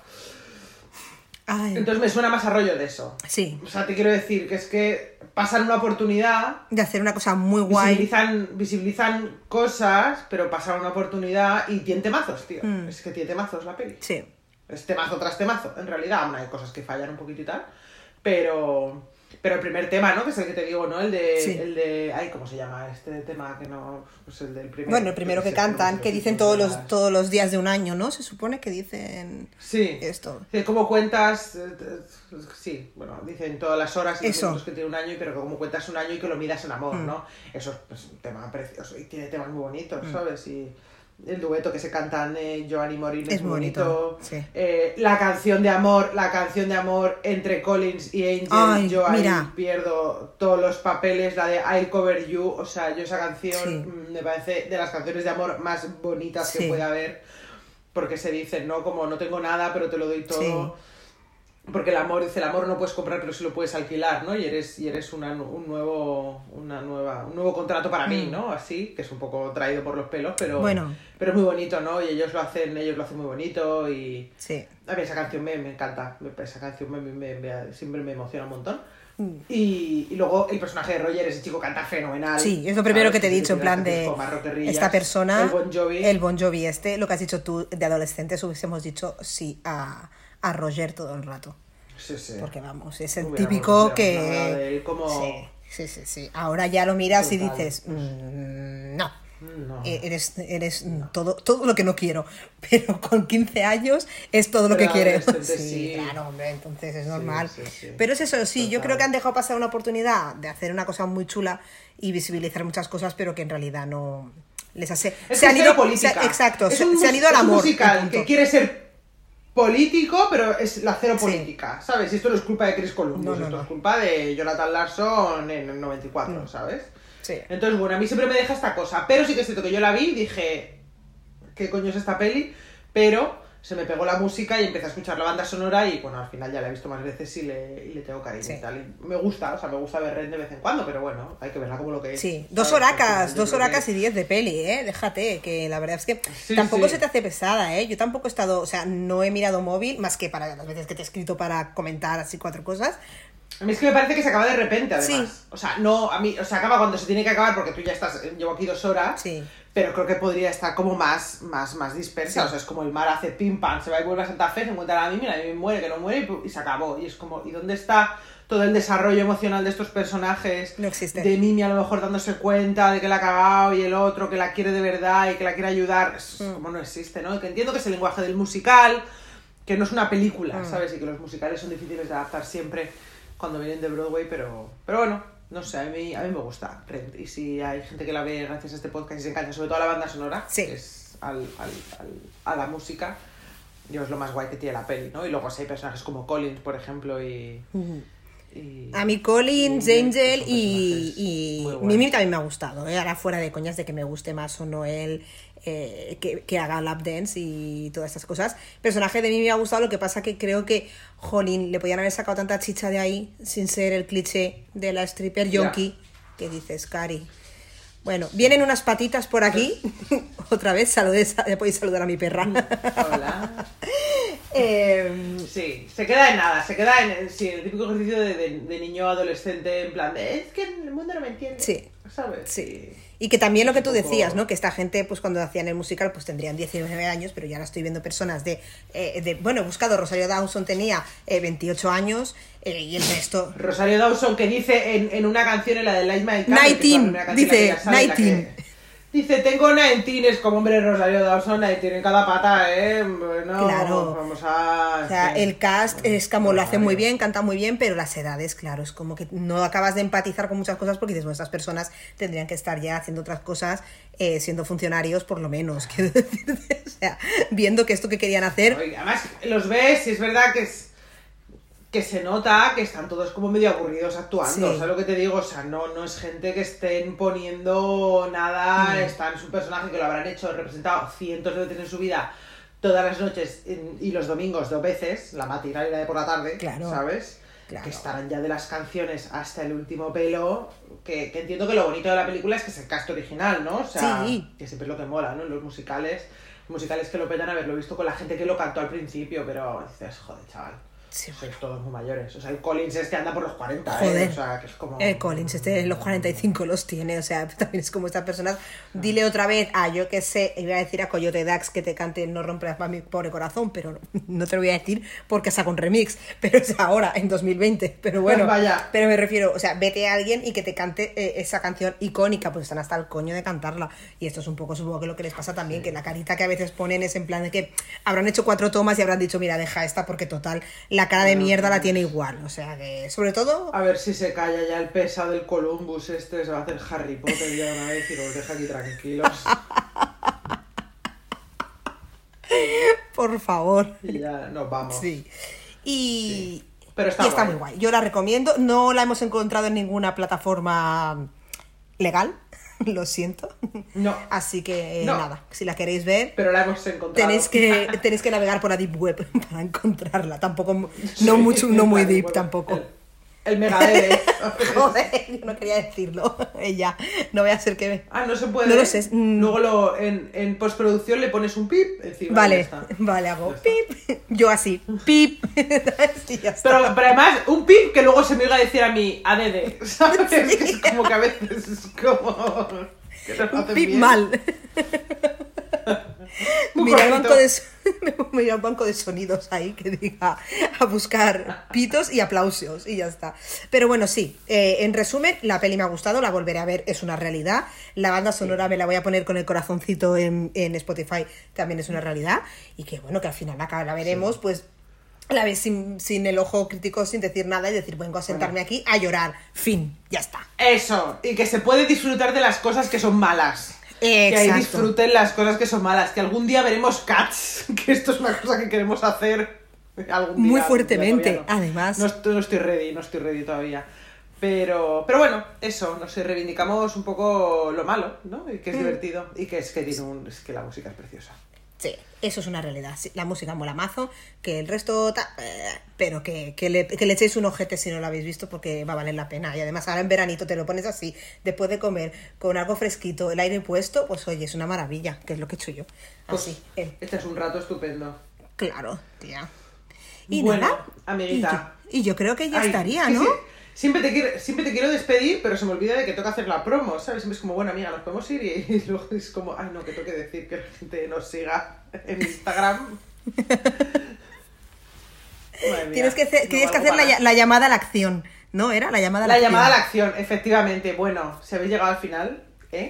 Ay, Entonces me suena más a rollo de eso. sí, O sea, te quiero decir que es que pasan una oportunidad de hacer una cosa muy guay. Visibilizan, visibilizan cosas, pero pasan una oportunidad y tiene temazos, tío. Mm. Es que tiene temazos la peli. Sí. Es temazo tras temazo. En realidad, aún hay cosas que fallan un poquito y tal. Pero. Pero el primer tema, ¿no? Que es el que te digo, ¿no? El de. Sí. El de. Ay, ¿cómo se llama? Este tema que no. Pues el del primer. Bueno, el primero que cantan, que dicen todos los, las- todos los días de un año, ¿no? Se supone que dicen Sí. esto. Sí, como cuentas, eh, eh, sí, bueno, dicen todas las horas y los Eso. minutos que tiene un año, pero como cuentas un año y que lo midas en amor, Mm. ¿no? Eso es pues, un tema precioso y tiene temas muy bonitos, ¿sabes? Y el dueto que se cantan eh, Joan y Morín es, bonito, bonito. sí. Eh, la canción de amor, la canción de amor entre Collins y Angel, Ay, yo ahí mira. pierdo todos los papeles, la de I'll Cover You, o sea, yo esa canción Sí. mm, me parece de las canciones de amor más bonitas Sí. que puede haber porque se dicen, ¿no? Como no tengo nada, pero te lo doy todo. Porque el amor, dice, el amor no puedes comprar, pero sí lo puedes alquilar, ¿no? Y eres, y eres una, un nuevo, una nueva, un nuevo contrato para mí, Mm. ¿no? Así, que es un poco traído por los pelos, pero, Bueno. pero es muy bonito, ¿no? Y ellos lo hacen, ellos lo hacen muy bonito y Sí. a mí esa canción me, me encanta, esa canción me, me- me- siempre me emociona un montón. Mm. Y, y luego el personaje de Roger, ese chico canta fenomenal. Sí, es lo primero que te he dicho, en plan de esta persona, El Bon Jovi. el Bon Jovi este, lo que has dicho tú de adolescentes, hubiésemos dicho sí a, a Roger todo el rato. Sí, sí. Porque vamos, es el típico de que... él como... Sí, sí, sí, sí. Ahora ya lo miras y dices, "Mm, no. No. E- Eres, eres todo, todo lo que no quiero, pero con 15 años es todo lo que quieres. Sí, claro, hombre, entonces es normal. Pero es eso, sí, yo creo que han dejado pasar una oportunidad de hacer una cosa muy chula y visibilizar muchas cosas, pero que en realidad no les hace... Es se han ido, política. se- exacto, Es se, un se han ido al amor. musical que quiere ser político, pero es la cero Sí. política, ¿sabes? Y esto no es culpa de Chris Columbus, No, no, esto no. es culpa de Jonathan Larson en el 94, Mm. ¿sabes? Sí. Entonces, bueno, a mí siempre me deja esta cosa, pero sí que es cierto que yo la vi y dije, ¿qué coño es esta peli? Pero se me pegó la música y empecé a escuchar la banda sonora y bueno, al final ya la he visto más veces y le, y le tengo cariño Sí. y tal. Y me gusta, o sea, me gusta ver Ren de vez en cuando, pero bueno, hay que verla como lo que es. Sí, dos horacas, dos que- horacas y diez de peli, ¿eh? Déjate, que la verdad es que Sí, tampoco sí. se te hace pesada, ¿eh? Yo tampoco he estado, o sea, no he mirado móvil, más que para las veces que te he escrito para comentar así cuatro cosas, A mí es que me parece que se acaba de repente, además. Sí. O sea, no, a mí, o sea, acaba cuando se tiene que acabar porque tú ya estás, llevo aquí dos horas. Sí. Pero creo que podría estar como más, más, más dispersa. O sea, es como el mar hace pim pam, se va y vuelve a Santa Fe, se encuentra a la la Mimi muere, que no muere y, y se acabó. Y es como, ¿y dónde está todo el desarrollo emocional de estos personajes? No existe. De Mimi a lo mejor dándose cuenta de que la ha cagado y el otro que la quiere de verdad y que la quiere ayudar. Es Mm. como no existe, ¿no? Y que entiendo que es el lenguaje del musical, que no es una película, Mm. ¿sabes? Y que los musicales son difíciles de adaptar siempre cuando vienen de Broadway, pero, pero bueno, no sé, a mí, a mí me gusta Rent. Y si hay gente que la ve gracias a este podcast y se encanta, sobre todo a la banda sonora, Sí. que es al, al, al- a la música, yo es lo más guay que tiene la peli, ¿no? Y luego si hay personajes como Collins, por ejemplo, y... y- A mí Collins, y- Angel y, y. Mimi también me ha gustado, ¿eh? ahora fuera de coñas de que me guste más o no él eh, que, que haga lap dance y todas estas cosas. El personaje de Mimi me ha gustado, lo que pasa que creo que, jolín, le podían haber sacado tanta chicha de ahí sin ser el cliché de la stripper yonki que dices, Cari. Bueno, vienen unas patitas por aquí. Otra vez, saludes, podéis saludar a mi perra. Hola. Em, Sí, se queda en nada, se queda en, en- sí, el típico ejercicio de, de- de niño adolescente en plan de es que el mundo no me entiende. Sí. ¿Sabes? Sí. Y que también lo que tú decías, ¿no? Que esta gente, pues cuando hacían el musical, pues tendrían 19 años, pero ya ahora estoy viendo personas de, eh, de bueno, he buscado, Rosario Dawson tenía eh, 28 años eh, y el resto... Rosario Dawson que dice en, en una canción, en la de Light My la dice, que que-. Dice, tengo 19, es como hombre Rosario Dawson, 19 en cada pata, eh. Bueno, Claro. vamos a. O sea, sí. el cast es como lo hace muy bien, canta muy bien, pero las edades, claro, es como que no acabas de empatizar con muchas cosas porque dices, bueno, estas personas tendrían que estar ya haciendo otras cosas, eh, siendo funcionarios por lo menos, quiero decirte. O sea, viendo que esto que querían hacer... Oye, Además, los ves y es verdad que es que se nota que están todos como medio aburridos actuando, Sí. ¿sabes lo que te digo? O sea, no, no es gente que estén poniendo nada, Mm. está en su personaje que lo habrán hecho, representado cientos de veces en su vida, todas las noches y los domingos dos veces, la matinal y la de por la tarde, Claro. ¿sabes? Claro. Que estarán ya de las canciones hasta el último pelo, que, que entiendo que lo bonito de la película es que es el cast original, ¿no? O sea, Sí. que siempre es lo que mola, ¿no? Los musicales, musicales que lo petan haberlo visto con la gente que lo cantó al principio, pero dices, joder, chaval. Sí, Sois todos muy mayores. O sea, el Collins este anda por los 40, Joder. ¿eh? O sea, que es como... Collins, este los 45 los tiene, o sea, también es como estas personas. Dile otra vez a yo que sé, iba a decir a Coyote Dax que te cante No romperás más mi pobre corazón, pero no, te lo voy a decir porque saca un remix, pero es ahora, en 2020. Pero bueno, Vaya. pero me refiero, o sea, vete a alguien y que te cante eh, esa canción icónica, pues están hasta el coño de cantarla. Y esto es un poco, supongo que lo que les pasa también, que la carita que a veces ponen es en plan de que habrán hecho cuatro tomas y habrán dicho, mira, deja esta porque total, la cara de mierda la tiene igual. O sea, que sobre todo. A ver si se calla ya el pesado del Columbus este, se va a hacer Harry Potter ya una vez y los deja aquí tranquilos. Por favor. Y ya nos vamos. Sí. Y, Pero está y está guay. muy guay. Yo la recomiendo. No la hemos encontrado en ninguna plataforma legal. Lo siento. No. Así que eh, No. nada, si la queréis ver, Pero la hemos encontrado. tenéis que, tenéis que navegar por la deep web para encontrarla. Tampoco, no mucho, no muy deep bueno, tampoco. El, el Megadeth. Joder, yo no quería decirlo. Ella, no voy a ser que... Ah, no se puede. No lo sé. Mm. Luego lo, en, en postproducción le pones un pip encima. Vale, está. vale, hago pip. Yo así, pip. Pero, pero además, un pip que luego se me iba a decir a mí, ADD, ¿sabes? Que es como que a veces es como... Que no hacen Pip bien. mal. Mira el, banco de, so- mira el banco de sonidos ahí que diga a buscar pitos y aplausos y ya está. Pero bueno, sí, eh, en resumen, la peli me ha gustado, la volveré a ver, es una realidad. La banda sonora me la voy a poner con el corazoncito en, en Spotify, también es una realidad. Y que bueno, que al final acá la veremos, pues la vez sin, sin el ojo crítico, sin decir nada y decir, vengo a sentarme aquí a llorar. Fin, ya está. Eso, y que se puede disfrutar de las cosas que son malas. Que ahí disfruten las cosas que son malas. Que algún día veremos Cats, que esto es una cosa que queremos hacer algún día. Muy día, fuertemente, no. además. No, estoy- no estoy ready, no estoy ready todavía. Pero, pero bueno, eso, no sé, reivindicamos un poco lo malo, ¿no? Y Mm. que es divertido y que es que tiene un, es que la música es preciosa. Sí, eso es una realidad. La música mola mazo, que el resto, ta- eh, pero que, que, le, que le echéis un ojete si no lo habéis visto porque va a valer la pena. Y además ahora en veranito te lo pones así, después de comer, con algo fresquito, el aire puesto, pues oye, es una maravilla, que es lo que he hecho yo. Pues, Así, eh, Este es un rato estupendo. claro, tía. Y Bueno, nada, amiguita. Y yo, y yo creo que ya Ay, estaría, ¿no? sí, Siempre te, quiero, siempre te quiero despedir, pero se me olvida de que toca hacer la promo, ¿sabes? Siempre es como, bueno, amiga, nos podemos ir y, y luego es como, ay, no, que tengo que decir que la gente nos siga en Instagram. Madre mía, Tienes que hacer, no tienes que hacer la, la llamada a la acción, ¿no? ¿Era la llamada a la, La acción? llamada a la acción, efectivamente. Bueno, si habéis llegado al final, ¿eh?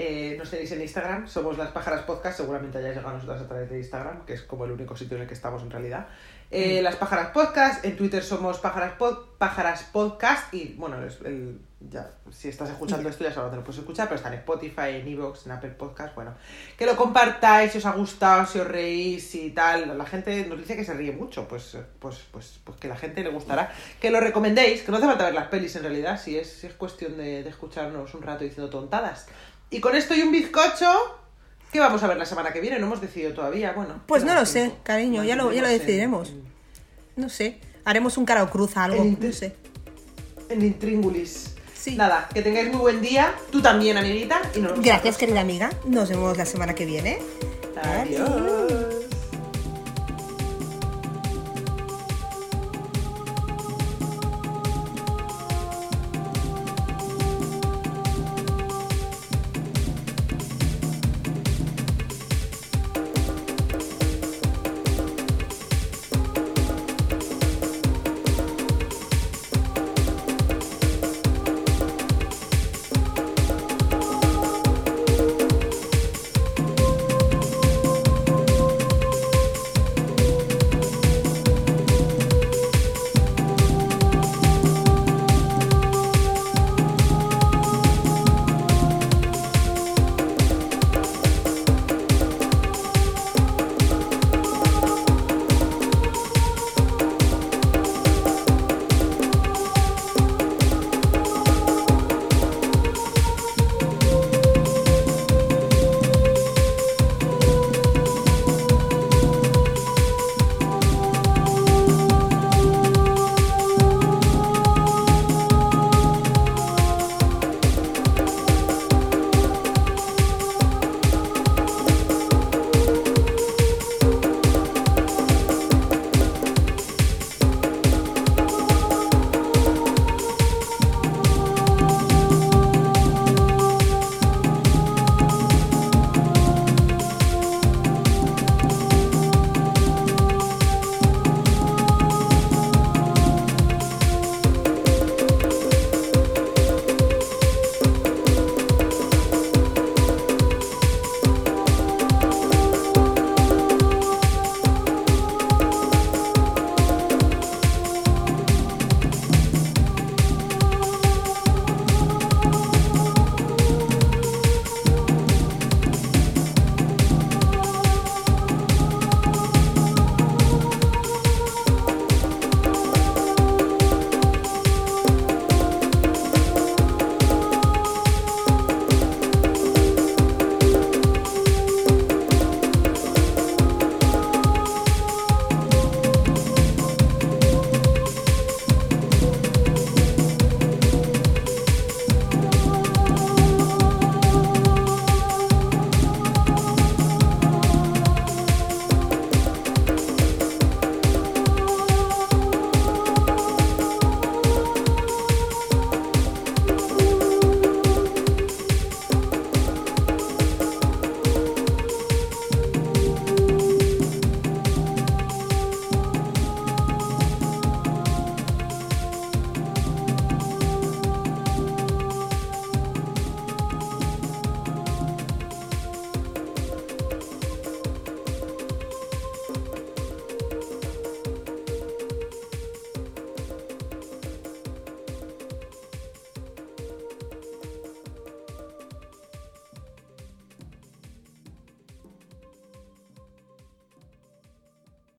Eh, nos tenéis en Instagram, somos las pájaras podcast, seguramente hayáis llegado a nosotras a través de Instagram, que es como el único sitio en el que estamos en realidad. Eh, Las pájaras podcast, en Twitter somos pájaras, pod- pájaras podcast y bueno, el- ya, si estás escuchando esto ya sabes dónde lo puedes escuchar, pero está en Spotify, en Evox, en Apple Podcast, bueno, que lo compartáis, si os ha gustado, si os reís y tal, la gente nos dice que se ríe mucho, pues, pues, pues, pues que la gente le gustará, que lo recomendéis, que no hace falta ver las pelis en realidad, si es, si es cuestión de, de escucharnos un rato diciendo tontadas. Y con esto y un bizcocho, ¿qué vamos a ver la semana que viene? No hemos decidido todavía, bueno. Pues no lo sé, cariño, ya lo, ya lo en- decidiremos. No sé, haremos un cara o cruz algo, no sé. En Intríngulis. Sí. Nada, que tengáis muy buen día, tú también, amiguita, y nos vemos Gracias, querida amiga. Nos vemos la semana que viene. Adiós.